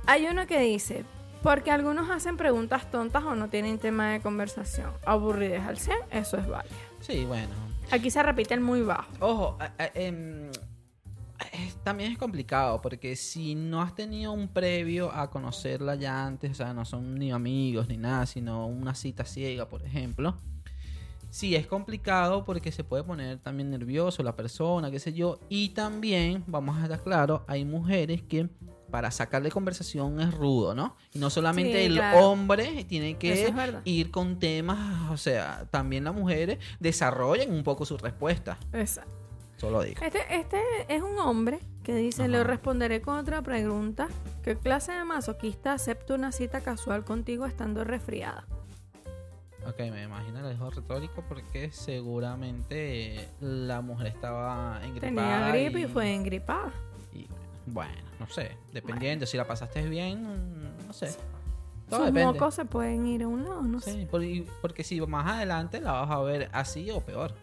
hay uno que dice, porque algunos hacen preguntas tontas o no tienen tema de conversación. Aburridez al 100, eso es válido. Sí, bueno. Aquí se repite el muy bajo. Ojo, es- también es complicado porque si no has tenido un previo a conocerla ya antes, o sea, no son ni amigos ni nada, sino una cita ciega, por ejemplo. Sí, es complicado porque se puede poner también nervioso la persona, qué sé yo. Y también, vamos a estar claros, hay mujeres que para sacarle conversación es rudo, ¿no? Y no solamente Sí, el claro. hombre tiene que es ir con temas, o sea, también las mujeres desarrollan un poco su respuesta. Exacto. Solo digo. Este, este es un hombre que dice, le responderé con otra pregunta. ¿Qué clase de masoquista acepta una cita casual contigo estando resfriada? Ok, me imagino el dejo retórico porque seguramente la mujer estaba engripada. Tenía gripe y fue engripada. y, bueno, no sé. Dependiendo, si la pasaste bien, no sé. Todo Sus depende. mocos se pueden ir a un lado, no sé. Sí, por- y- porque si más adelante la vas a ver así o peor.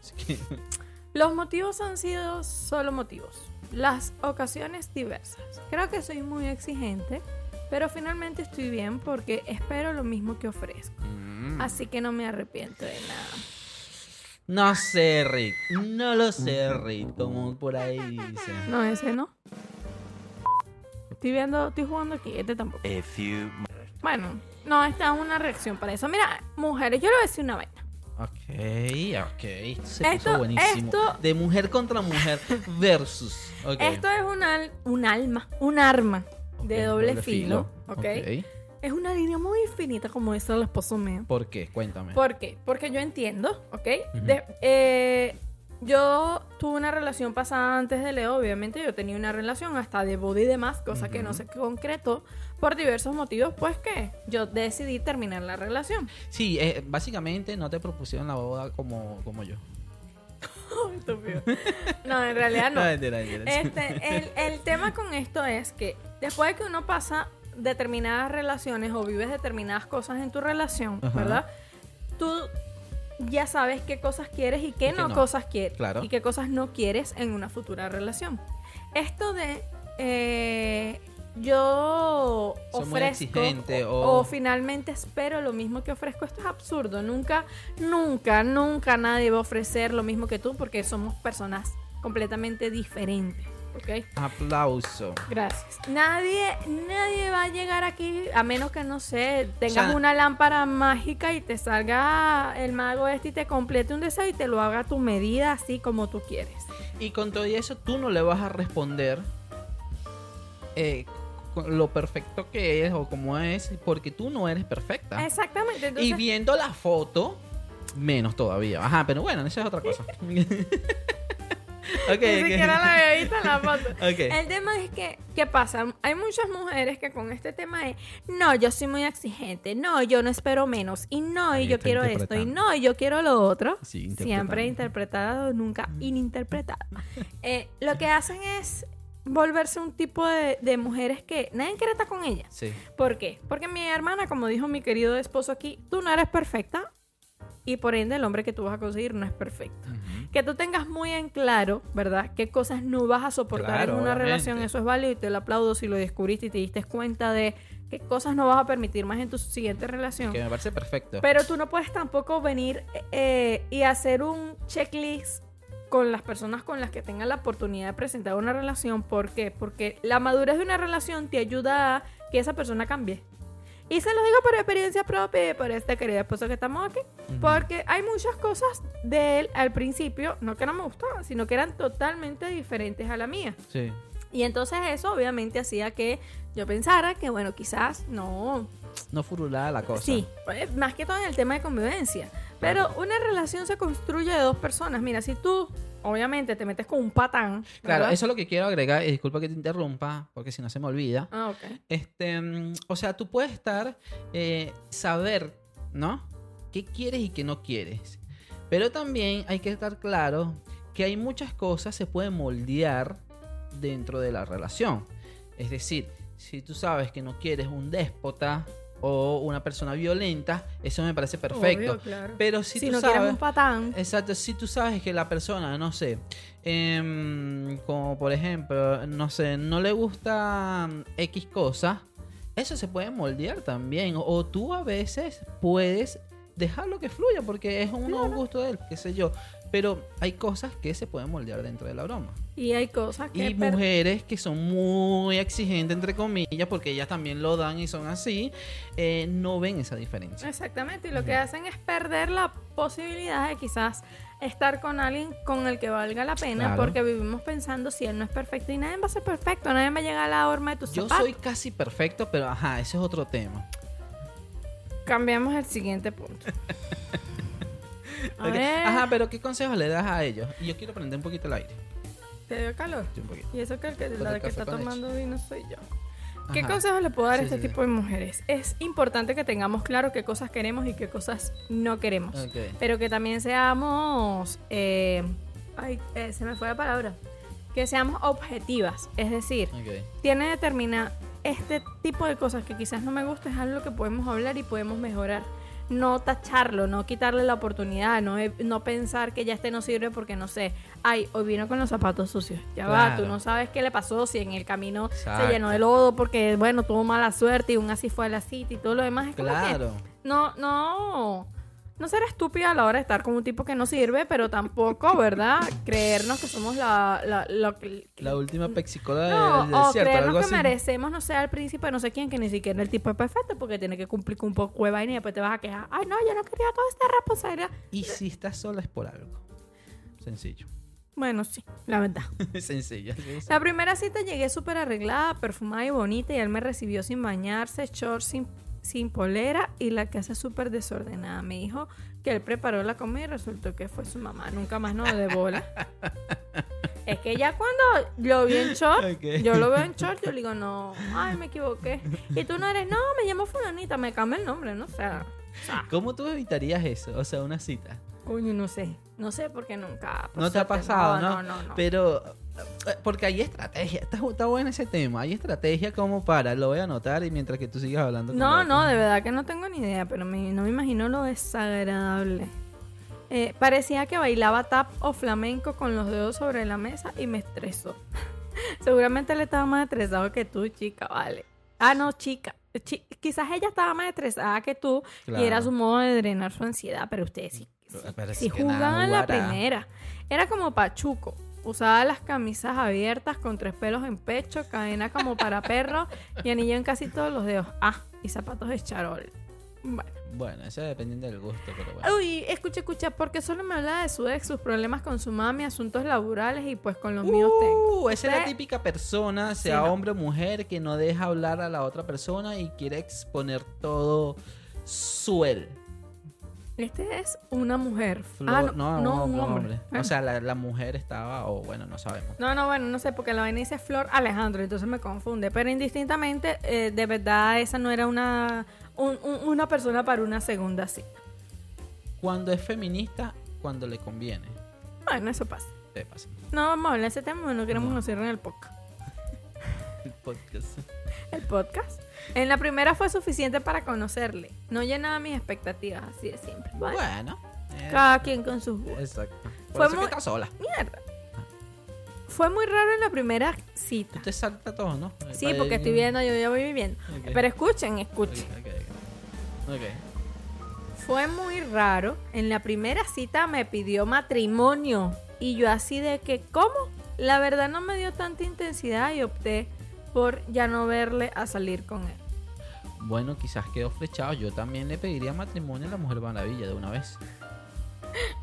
Así que, Los motivos han sido solo motivos. Las ocasiones diversas. Creo que soy muy exigente, pero finalmente estoy bien porque espero lo mismo que ofrezco. mm, Así que no me arrepiento de nada. no sé, Rick. No lo sé, Rick. Como por ahí dice. No, ese no. Estoy viendo, estoy jugando aquí, este tampoco. A few Bueno, no, esta es una reacción para eso. Mira, mujeres, yo le voy a decir una vaina. Ok, ok. Esto se Esto- puso buenísimo. esto- De mujer contra mujer versus. Esto es un, al- un alma, un arma de doble, filo, ¿ok? ok. Es una línea muy finita, como dice el esposo mío. ¿Por qué? Cuéntame. ¿Por qué? Porque yo entiendo, ¿ok? De- eh, yo tuve una relación pasada antes de Leo, obviamente yo tenía una relación hasta de boda y demás, cosa que no se concretó por diversos motivos, pues que yo decidí terminar la relación. Sí, eh, básicamente no te propusieron la boda como, como yo. Estúpido. No, en realidad no. Este, el, el tema con esto es que después de que uno pasa determinadas relaciones o vives determinadas cosas en tu relación, Ajá. ¿verdad? Tú ya sabes qué cosas quieres y qué Y no, no. cosas quieres. Claro. Y qué cosas no quieres en una futura relación. Esto de eh, yo Soy ofrezco exigente o, o- o finalmente espero lo mismo que ofrezco. Esto es absurdo. Nunca, nunca, nunca nadie va a ofrecer lo mismo que tú porque somos personas completamente diferentes. ¿Ok? Aplauso. Gracias. Nadie, nadie va a llegar aquí a menos que no sé, tengas sea- una lámpara mágica y te salga el mago este y te complete un deseo y te lo haga a tu medida así como tú quieres. Y con todo eso, tú no le vas a responder eh, lo perfecto que es o como es, porque tú no eres perfecta. Exactamente. Entonces, Y viendo la foto, menos todavía. Ajá, pero bueno, esa es otra cosa. ok, ni siquiera la había visto en la foto. Ok. El tema es que, ¿qué pasa? Hay muchas mujeres que con este tema de, no, yo soy muy exigente, no, yo no espero menos, y no, y Ahí yo está quiero esto, y no, y yo quiero lo otro. Sí. Siempre interpretado, nunca ininterpretado. Eh, lo que hacen es volverse un tipo de, de mujeres que nadie quiere estar con ellas. Sí. ¿Por qué? Porque mi hermana, como dijo mi querido esposo aquí, tú no eres perfecta y por ende el hombre que tú vas a conseguir no es perfecto. Que tú tengas muy en claro, ¿verdad? Qué cosas no vas a soportar Claro, en una obviamente. relación, eso es válido y te lo aplaudo si lo descubriste y te diste cuenta de qué cosas no vas a permitir más en tu siguiente relación. Que me parece perfecto. Pero tú no puedes tampoco venir eh, y hacer un checklist con las personas con las que tengas la oportunidad de presentar una relación. ¿Por qué? Porque la madurez de una relación te ayuda a que esa persona cambie. Y se lo digo por experiencia propia y por este querido esposo que estamos aquí. Porque hay muchas cosas de él al principio, no que no me gustaban, sino que eran totalmente diferentes a la mía. Sí. Y entonces eso obviamente hacía que yo pensara que, bueno, quizás no, No furulada la cosa. Sí, pues, más que todo en el tema de convivencia. Pero una relación se construye de dos personas. Mira, si tú, obviamente, te metes con un patán. Claro, eso es lo que quiero agregar. Y disculpa que te interrumpa, porque si no se me olvida. Ah, ok. Este, mm, o sea, tú puedes estar, eh, saber, ¿no? ¿Qué quieres y qué no quieres? Pero también hay que estar claro que hay muchas cosas se pueden moldear dentro de la relación. Es decir, si tú sabes que no quieres un déspota o una persona violenta, eso me parece perfecto. Obvio, claro. Pero si, Si, tú no sabes, quieres un patán. Exacto, si tú sabes que la persona, no sé, em, como por ejemplo, no sé, no le gusta mm, X cosa, eso se puede moldear también. O tú a veces puedes dejarlo que fluya porque es un Claro. gusto de él, qué sé yo. Pero hay cosas que se pueden moldear dentro de la broma. Y hay cosas que... Y mujeres que son muy exigentes, entre comillas, porque ellas también lo dan y son así, eh, no ven esa diferencia. Exactamente. Y lo que hacen es perder la posibilidad de quizás estar con alguien con el que valga la pena. Claro. Porque vivimos pensando si él no es perfecto. Y nadie va a ser perfecto. Nadie va a llegar a la horma de tus Yo zapatos. soy casi perfecto, pero ajá, ese es otro tema. Cambiamos el siguiente punto. A Ok. ver, Ajá, pero ¿qué consejos le das a ellos? Y yo quiero prender un poquito el aire. ¿te dio calor? Sí, un poquito. Y eso que, el que la el que está tomando vino soy yo. ¿Qué Ajá. consejos le puedo dar a Sí, este sí, tipo de mujeres? Es importante que tengamos claro qué cosas queremos y qué cosas no queremos. Ok. Pero que también seamos... eh, ay, eh, se me fue la palabra. Que seamos objetivas. Es decir, Ok. tiene determina este tipo de cosas que quizás no me gusta, es algo que podemos hablar y podemos mejorar. No tacharlo, no quitarle la oportunidad, no, no pensar que ya este no sirve porque no sé, ay, hoy vino con los zapatos sucios. Ya va, tú no sabes qué le pasó, si en el camino Exacto. se llenó de lodo porque, bueno, tuvo mala suerte y aún así fue a la cita y todo lo demás. Es como que Claro. no, no, no ser estúpida a la hora de estar con un tipo que no sirve, pero tampoco, ¿verdad? Creernos que somos la... la, que- La última pexicola no, del o desierto, algo creernos así. que merecemos, no sé, al príncipe, no sé quién, que ni siquiera el tipo es perfecto porque tiene que cumplir con un poco de vaina y después te vas a quejar. Ay, no, yo no quería toda esta responsabilidad. Y si estás sola es por algo. Sencillo. Bueno, sí, la verdad. Sí. La primera cita llegué súper arreglada, perfumada y bonita y él me recibió sin bañarse, short sin, sin polera y la casa súper desordenada. Me dijo que él preparó la comida y resultó que fue su mamá. Nunca más no de bola. es que ya cuando lo vi en short, yo lo veo en short, yo le digo, no, ay, me equivoqué. Y tú no eres, no, me llamo fulanita, me cambia el nombre, no sé. O sea, ¿Cómo tú evitarías eso? O sea, una cita. coño, no sé. No sé porque nunca. por No te ha pasado, ¿no? No, no, no. Pero, eh, porque hay estrategia. Está, está bueno ese tema. Hay estrategia como para, lo voy a anotar y mientras que tú sigas hablando. No, no, de verdad que no tengo ni idea, pero me- no me imagino lo desagradable. Eh, parecía que bailaba tap o flamenco con los dedos sobre la mesa y me estresó. Seguramente él estaba más estresado que tú, chica, vale. Ah, no, chica. Chi- quizás ella estaba más estresada que tú y era su modo de drenar su ansiedad, pero ustedes sí, sí que jugaban la primera. Era como Pachuco. Usaba las camisas abiertas con tres pelos en pecho, cadena como para perro y anillo en casi todos los dedos. Ah, y zapatos de charol. Bueno. Bueno, eso dependiendo del gusto, pero bueno. Uy, escucha, escucha, porque solo me habla de su ex, sus problemas con su mami, asuntos laborales y pues con los míos tengo. Uh, esa es la típica persona, sea hombre o mujer, que no deja hablar a la otra persona y quiere exponer todo su él. Este es una mujer. Flor- ah, no, no, un hombre. O sea, la, la mujer estaba, o bueno, no sabemos. No, no, bueno, no sé, porque la vaina dice Flor Alejandro, entonces me confunde. Pero indistintamente, eh, de verdad, esa no era una, un- un- una persona para una segunda cita. Cuando es feminista, cuando le conviene. Bueno, eso pasa. No vamos a hablar de ese tema, no queremos No. que nos cierren el podcast. El podcast. El podcast. En la primera fue suficiente para conocerle. No llenaba mis expectativas, así de simple. ¿vale? Bueno. eh, Cada quien con sus gustos. Exacto. Por Fue eso muy- que sola. Mierda. Fue muy raro en la primera cita. Tú te salta todo, ¿no? Sí, porque estoy viendo, yo ya voy viviendo. Pero escuchen, escuchen. Ok, ok, ok. Ok. Fue muy raro. En la primera cita me pidió matrimonio. Y yo así de que, ¿cómo? La verdad no me dio tanta intensidad y opté por ya no verle a salir con él. Bueno, quizás quedó flechado. Yo también le pediría matrimonio a la Mujer Maravilla de una vez.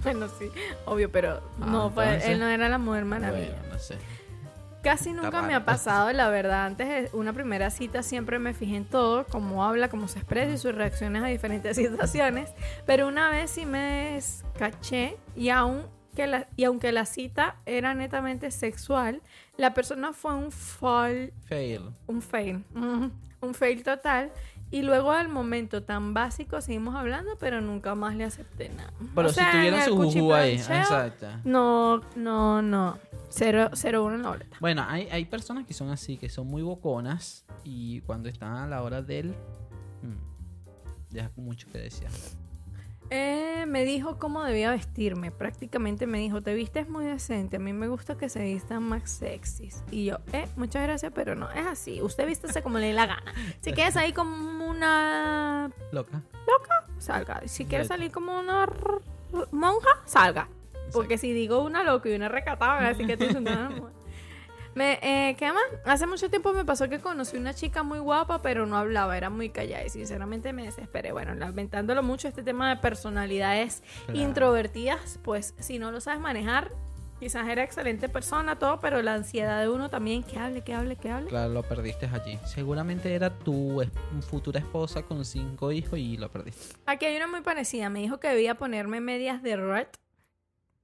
Bueno, sí, obvio, pero Ah, no, fue, entonces- él no era la mujer maravilla. Bueno, no sé. Casi nunca me ha pasado, la verdad. Antes de una primera cita siempre me fijé en todo, cómo habla, cómo se expresa y sus reacciones a diferentes situaciones. Pero una vez sí me caché y aun que la, y aunque la cita era netamente sexual, la persona fue un fail, Fail. un fail, un fail total. Y luego del momento tan básico seguimos hablando, pero nunca más le acepté nada. Pero O si sea, su juju ahí. Exacto. No, no, no. Cero, cero uno en la boleta. Bueno, hay, hay personas que son así, que son muy boconas y cuando están a la hora del... mm, deja mucho que desear. Eh, me dijo cómo debía vestirme. Prácticamente me dijo, te vistes muy decente. A mí me gusta que se vistan más sexys. Y yo, eh, muchas gracias, pero no, es así. Usted vístese como le dé la gana. Si quieres salir como una Loca. salga. Si quieres salir como una monja, salga. Porque si digo una loca y una recatada, van a decir que tú mujer. Me, eh, ¿Qué más? Hace mucho tiempo me pasó que conocí una chica muy guapa, pero no hablaba, era muy callada y sinceramente me desesperé. Bueno, lamentándolo mucho, este tema de personalidades Claro. introvertidas, pues si no lo sabes manejar, quizás era excelente persona, todo, pero la ansiedad de uno también, que hable, que hable, que hable. Claro, lo perdiste allí. Seguramente era tu futura esposa con cinco hijos y lo perdiste. Aquí hay una muy parecida. Me dijo que debía ponerme medias de red.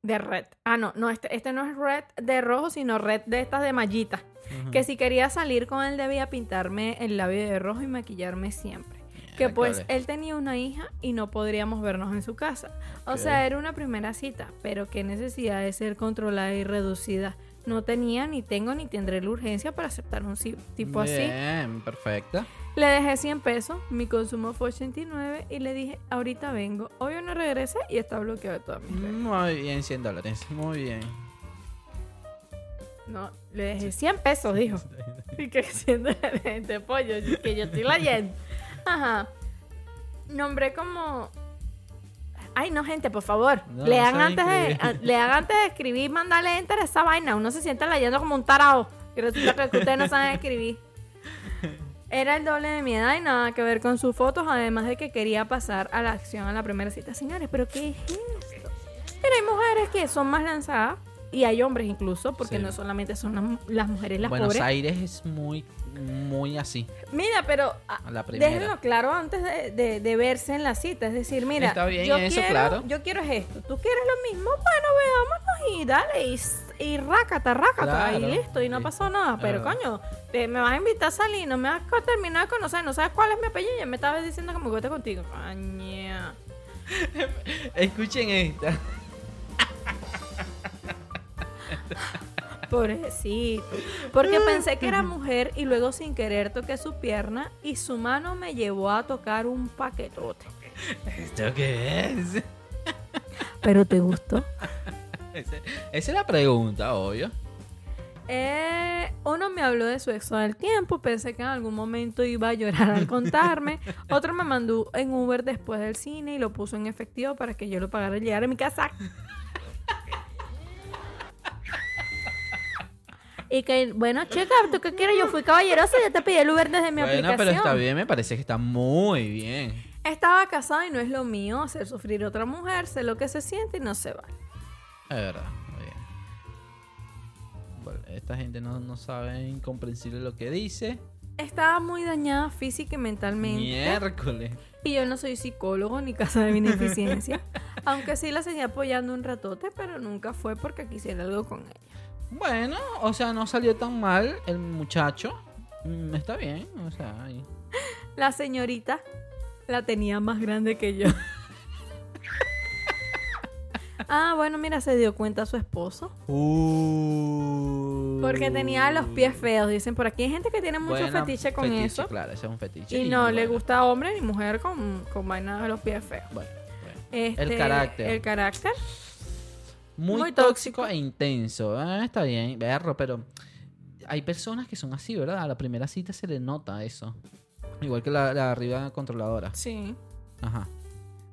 De red. Ah, no, no, este, este no es red de rojo, sino red de estas de mallita. Que si quería salir con él debía pintarme el labio de rojo y maquillarme siempre. Que pues él tenía una hija y no podríamos vernos en su casa. O sea, era una primera cita, pero qué necesidad de ser controlada y reducida. No tenía, ni tengo, ni tendré la urgencia para aceptar un tipo así. Bien, perfecto. Le dejé 100 pesos, mi consumo fue 89 y le dije, ahorita vengo. Obvio no regresé y está bloqueado de todas mis redes. Muy bien, 100 dólares. Muy bien. No, le dejé 100 pesos, dijo. Y que siendo gente pollo, que yo estoy leyendo. Ajá. Nombré como... Ay, no, gente, por favor. No, lean, no antes de, a- lean antes de escribir, mandarle enter a esa vaina. Uno se siente leyendo como un tarado. Y resulta que ustedes no saben escribir. Era el doble de mi edad y nada que ver con sus fotos, además de que quería pasar a la acción a la primera cita. Señores, ¿pero qué es esto? Pero hay mujeres que son más lanzadas y hay hombres incluso, porque Sí. no solamente son las, las mujeres las Buenos pobres. Aires es muy, muy así. Mira, pero ah, déjenlo claro antes de, de- de verse en la cita. Es decir, mira, Está bien yo, eso, quiero, claro. yo quiero es esto. Tú quieres lo mismo, bueno, veámonos y dale. Y, y rácata, rácata. Y Claro, listo, y no sí. pasó nada. Pero verdad. coño, te- me vas a invitar a salir, no me vas a terminar de conocer, no sabes cuál es mi apellido. Y ya me estabas diciendo que me gusta contigo. Escuchen esta. Pobrecito. Porque pensé que era mujer y luego sin querer toqué su pierna y su mano me llevó a tocar un paquetote. ¿Esto qué es? ¿Pero te gustó? Esa es la pregunta, obvio. Eh, uno me habló de su exo del tiempo, pensé que en algún momento iba a llorar al contarme. Otro me mandó en Uber después del cine y lo puso en efectivo para que yo lo pagara al llegar a mi casa. Y que, bueno, chica, ¿tú qué quieres? Yo fui caballerosa y ya te pedí el Uber desde mi bueno, aplicación. pero está bien, me parece que está muy bien. Estaba casada y no es lo mío hacer sufrir a otra mujer, sé lo que se siente y no se vale. Es verdad, muy bien. Bueno, esta gente no, no sabe incomprensible lo que dice. Estaba muy dañada física y mentalmente. Miércoles. Y yo no soy psicólogo ni casa de beneficencia. aunque sí la seguí apoyando un ratote, pero nunca fue porque quisiera algo con ella. Bueno, o sea, no salió tan mal el muchacho. Mm, Está bien, o sea, ahí. La señorita la tenía más grande que yo. ah, bueno, mira, se dio cuenta su esposo. Uh. Porque tenía los pies feos. Dicen por aquí hay gente que tiene mucho fetiche con fetiche, eso. Claro, ese es un fetiche. Y no le gusta hombre ni mujer con, con vainas de los pies feos. Bueno, bueno. Este, El carácter. El carácter. Muy, Muy tóxico, tóxico. e intenso. Ah, está bien, berro, pero hay personas que son así, ¿verdad? A la primera cita se le nota eso. Igual que la, la arriba controladora. Sí. Ajá.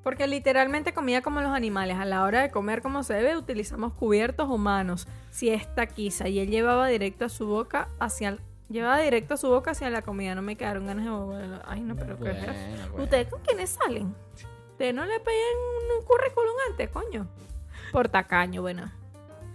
Porque literalmente comía como los animales. A la hora de comer como se debe, utilizamos cubiertos humanos. Si es taquiza. Y él llevaba directo a su boca hacia el- Llevaba directo a su boca hacia la comida. No me quedaron ganas de volver. Ay, no, pero qué bueno. ¿Ustedes con quiénes salen? ¿Ustedes no le piden un currículum antes, coño? Por tacaño, bueno.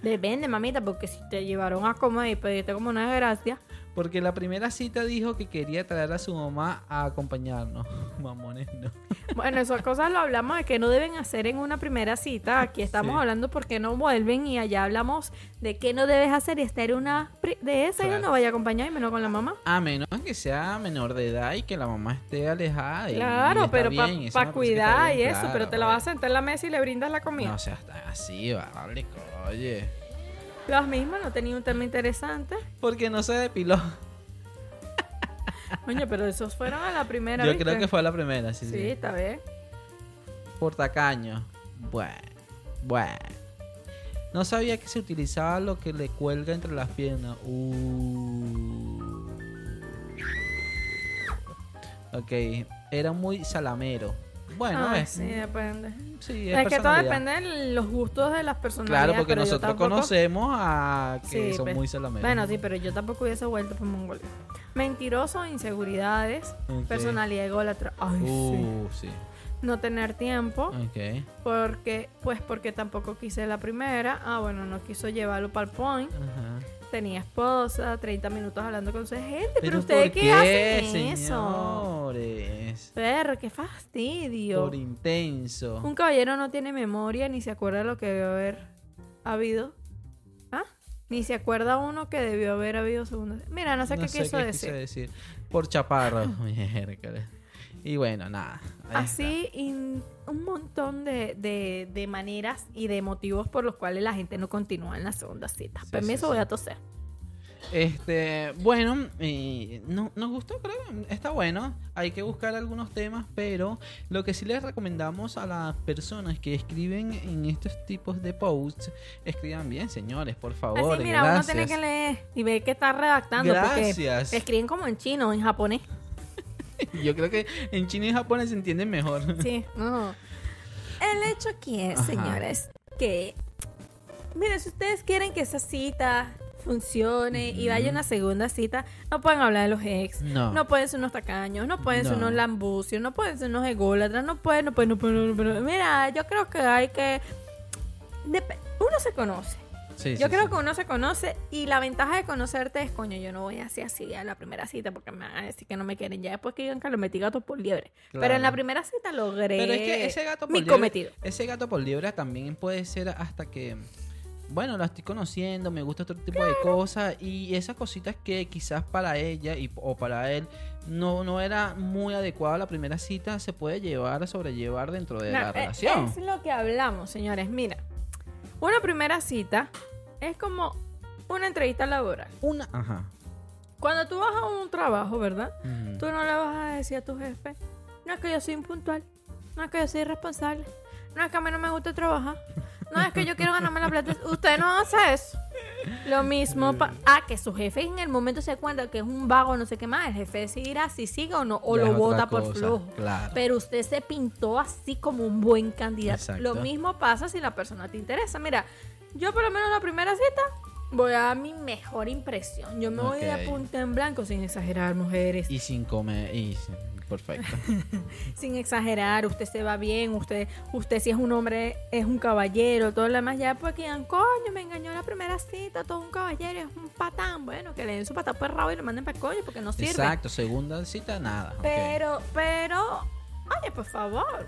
Depende, mamita, porque si te llevaron a comer y pediste como una desgracia. Porque la primera cita dijo que quería traer a su mamá a acompañarnos. Mamones, no. Bueno, esas cosas lo hablamos de que no deben hacer en una primera cita. Aquí estamos Sí. hablando porque no vuelven y allá hablamos de qué no debes hacer y esta era una de esa y no vaya a acompañar y menos con la mamá. A menos que sea menor de edad y que la mamá esté alejada. y- Claro, pero para cuidar y eso, claro, pero te la vas a sentar en la mesa y le brindas la comida. No seas tan así, vale, oye. Las mismas no tenía un tema interesante. Porque no se depiló. Oye, pero esos fueron a la primera Yo ¿viste? creo que fue la primera, sí, Sí, sí. está bien. Por tacaño. Bueno, bueno. No sabía que se utilizaba lo que le cuelga entre las piernas. Uh. Ok, era muy salamero. Bueno, Ay, es, sí, depende. sí, Es, que todo depende de los gustos de las personalidades. Claro, porque nosotros tampoco- conocemos a que Sí, son pues. muy salameros. Bueno, sí, pero yo tampoco hubiese vuelto por Mongolia. Mentiroso, inseguridades, personalidad ególatra. Ay. Uh, sí. No tener tiempo, Ok. porque, pues porque tampoco quise la primera. Ah, bueno, no quiso llevarlo para el point. Ajá. Tenía esposa, 30 minutos hablando con su gente. Pero, Pero ustedes ¿por qué, qué, hacen eso? señores? Perro, qué fastidio. Por intenso. Un caballero no tiene memoria ni se acuerda lo que debió haber habido. ¿Ah? Ni se acuerda uno que debió haber habido segunda. Mira, no sé qué quiso qué decir. decir. Por chaparro. Miércoles. Y bueno, nada. Así, y un montón de, de- de maneras y de motivos por los cuales la gente no continúa en la segunda cita. Sí, Permiso, sí, voy a toser. Este, bueno, eh, no, nos gustó, creo. Está bueno. Hay que buscar algunos temas, pero lo que sí les recomendamos a las personas que escriben en estos tipos de posts, escriban bien, señores, por favor. Así, mira, gracias. uno tiene que leer y ver qué está redactando. Gracias. Porque escriben como en chino en japonés. Yo creo que en chino y japonés se entienden mejor. Sí, no. el hecho aquí es, Ajá. señores, que miren, si ustedes quieren que esa cita funcione y vaya una segunda cita, no pueden hablar de los ex, No. pueden ser unos tacaños, no pueden ser No. unos lambucios, no pueden ser unos ególatras, no pueden, no pueden, no pueden, no pueden. Mira, yo creo que hay que... dep- Uno se conoce. Sí, Yo sí, creo sí. que uno se conoce y la ventaja de conocerte es, coño, yo no voy así así a la primera cita porque me van a decir que no me quieren. Ya después que digan que lo metí gato por liebre. Pero en la primera cita logré Pero es que ese gato por mi liebre- cometido. Ese gato por liebre también puede ser hasta que, bueno, la estoy conociendo, me gusta otro tipo de cosas y esas cositas que quizás para ella y, o para él no, no era muy adecuada la primera cita, se puede llevar a sobrellevar dentro de No, la eh, relación. Es lo que hablamos, señores. Mira, una primera cita es como una entrevista laboral. Una, ajá. Cuando tú vas a un trabajo, ¿verdad? Tú no le vas a decir a tu jefe, no es que yo soy impuntual, no es que yo soy irresponsable, no es que a mí no me gusta trabajar, no es que yo quiero ganarme la plata. Usted no hace eso. Lo mismo, pa- ah, que su jefe en el momento se cuenta que es un vago, no sé qué más, el jefe decidirá si sigue o no, o Ya lo vota por flojo. claro. Pero usted se pintó así como un buen candidato. Exacto. Lo mismo pasa si la persona te interesa. Mira, yo por lo menos la primera cita voy a dar mi mejor impresión. Yo me voy de Ok. punta en blanco sin exagerar, mujeres. Y sin comer, y sin- perfecto. sin exagerar, usted se va bien, usted, usted si es un hombre, es un caballero, todo lo demás, ya pues que digan, coño, me engañó la primera cita, todo un caballero, es un patán, bueno, que le den su patán por el rabo y lo manden para el coño porque no sirve. Exacto, segunda cita, nada. ok. Pero, pero, oye, por favor,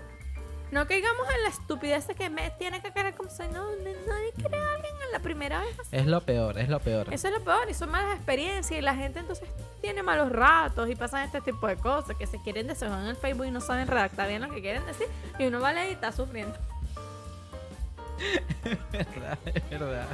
no caigamos en la estupidez de que me tiene que querer como si no, nadie quiere a alguien en la primera vez. así. Es lo peor, es lo peor. Eso es lo peor, y son malas experiencias, y la gente entonces tiene malos ratos y pasan este tipo de cosas, que se quieren desahogar en el Facebook y no saben redactar bien lo que quieren decir, y uno vale y está sufriendo. verdad, es verdad.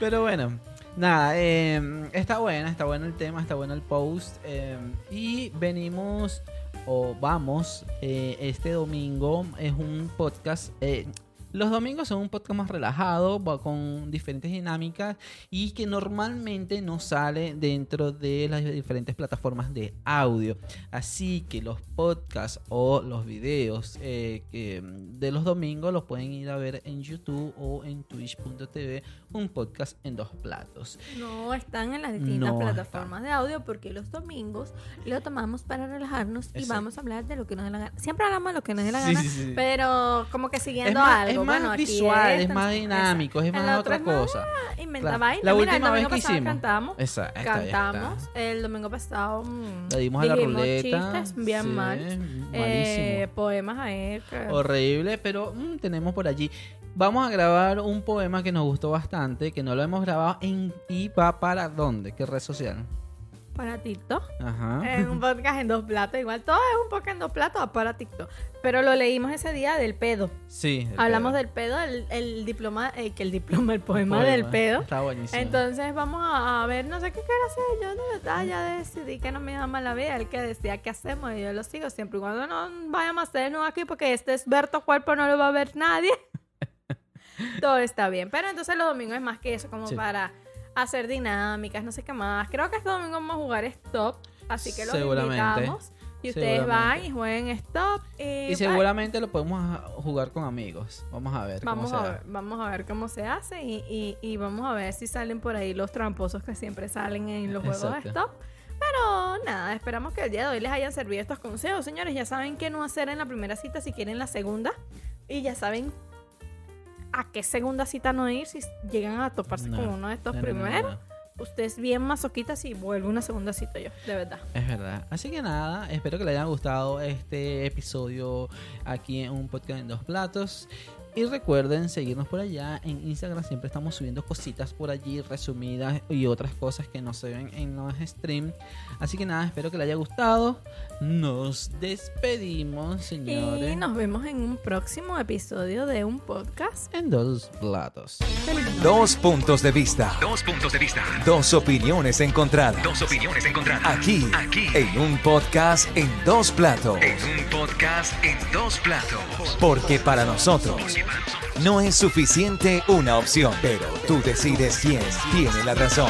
Pero bueno, nada, eh, está buena, está bueno el tema, está bueno el post. eh, y venimos, o vamos, eh, este domingo es un podcast. eh, los domingos son un podcast más relajado, con diferentes dinámicas y que normalmente no sale dentro de las diferentes plataformas de audio. Así que los podcasts o los videos eh, de los domingos los pueden ir a ver en YouTube o en twitch.tv, un podcast en dos platos. No están en las distintas No plataformas de audio porque los domingos lo tomamos para relajarnos y Exacto. vamos a hablar de lo que nos dé la gana. Siempre hablamos de lo que nos dé la Sí, gana, sí, sí. pero como que siguiendo Es más, algo. es más bueno, visual, es más dinámico, es más otra cosa. Inventa Claro. vaina. La Mira, última el domingo vez que hicimos. cantamos. Está. Cantamos. El domingo pasado mm, Le dimos a la ruleta. chistes bien mal. Eh, poemas a él. Horrible, pero mm, tenemos por allí. Vamos a grabar un poema que nos gustó bastante, que no lo hemos grabado en y va para dónde, qué red social. Para TikTok. Ajá. Es un podcast en dos platos. Igual todo es un podcast en dos platos para TikTok. Pero lo leímos ese día del pedo. Sí. Hablamos pedo. del pedo, el, el diploma, eh, que el diploma, el poema, Poema. del pedo. Está buenísimo. Entonces vamos a, a ver, no sé qué quiero hacer. Yo de verdad ya decidí que no me llama la vida. El que decía qué hacemos y yo lo sigo siempre y cuando no vayamos a hacernos aquí porque este es Berto Cuerpo no lo va a ver nadie. Todo está bien. Pero entonces los domingos es más que eso, como Sí. para hacer dinámicas, no sé qué más. Creo que este domingo vamos a jugar stop. Así que los invitamos. Y ustedes van y jueguen stop. Y, Y bye. seguramente lo podemos jugar con amigos. Vamos a ver. Vamos cómo a, se ver, vamos a ver cómo se hace y, y- y vamos a ver si salen por ahí los tramposos que siempre salen en los juegos de stop. Pero nada, esperamos que el día de hoy les hayan servido estos consejos, señores. Ya saben qué no hacer en la primera cita si quieren la segunda. Y ya saben a qué segunda cita no ir si llegan a toparse No, con uno de estos no, primeros. no. Usted es bien masoquita si vuelve una segunda cita yo, de verdad. Es verdad. Así que nada, espero que les haya gustado este episodio aquí en un podcast en dos platos. Y recuerden seguirnos por allá en Instagram. Siempre estamos subiendo cositas por allí resumidas y otras cosas que no se ven en los streams. Así que nada, espero que les haya gustado. Nos despedimos, señores. Y nos vemos en un próximo episodio de un podcast. En dos platos. Dos puntos de vista. Dos puntos de vista. Dos opiniones encontradas. Dos opiniones encontradas. Aquí, Aquí. en un podcast en dos platos. En un podcast en dos platos. Porque para nosotros no es suficiente una opción, pero tú decides quién tiene la razón.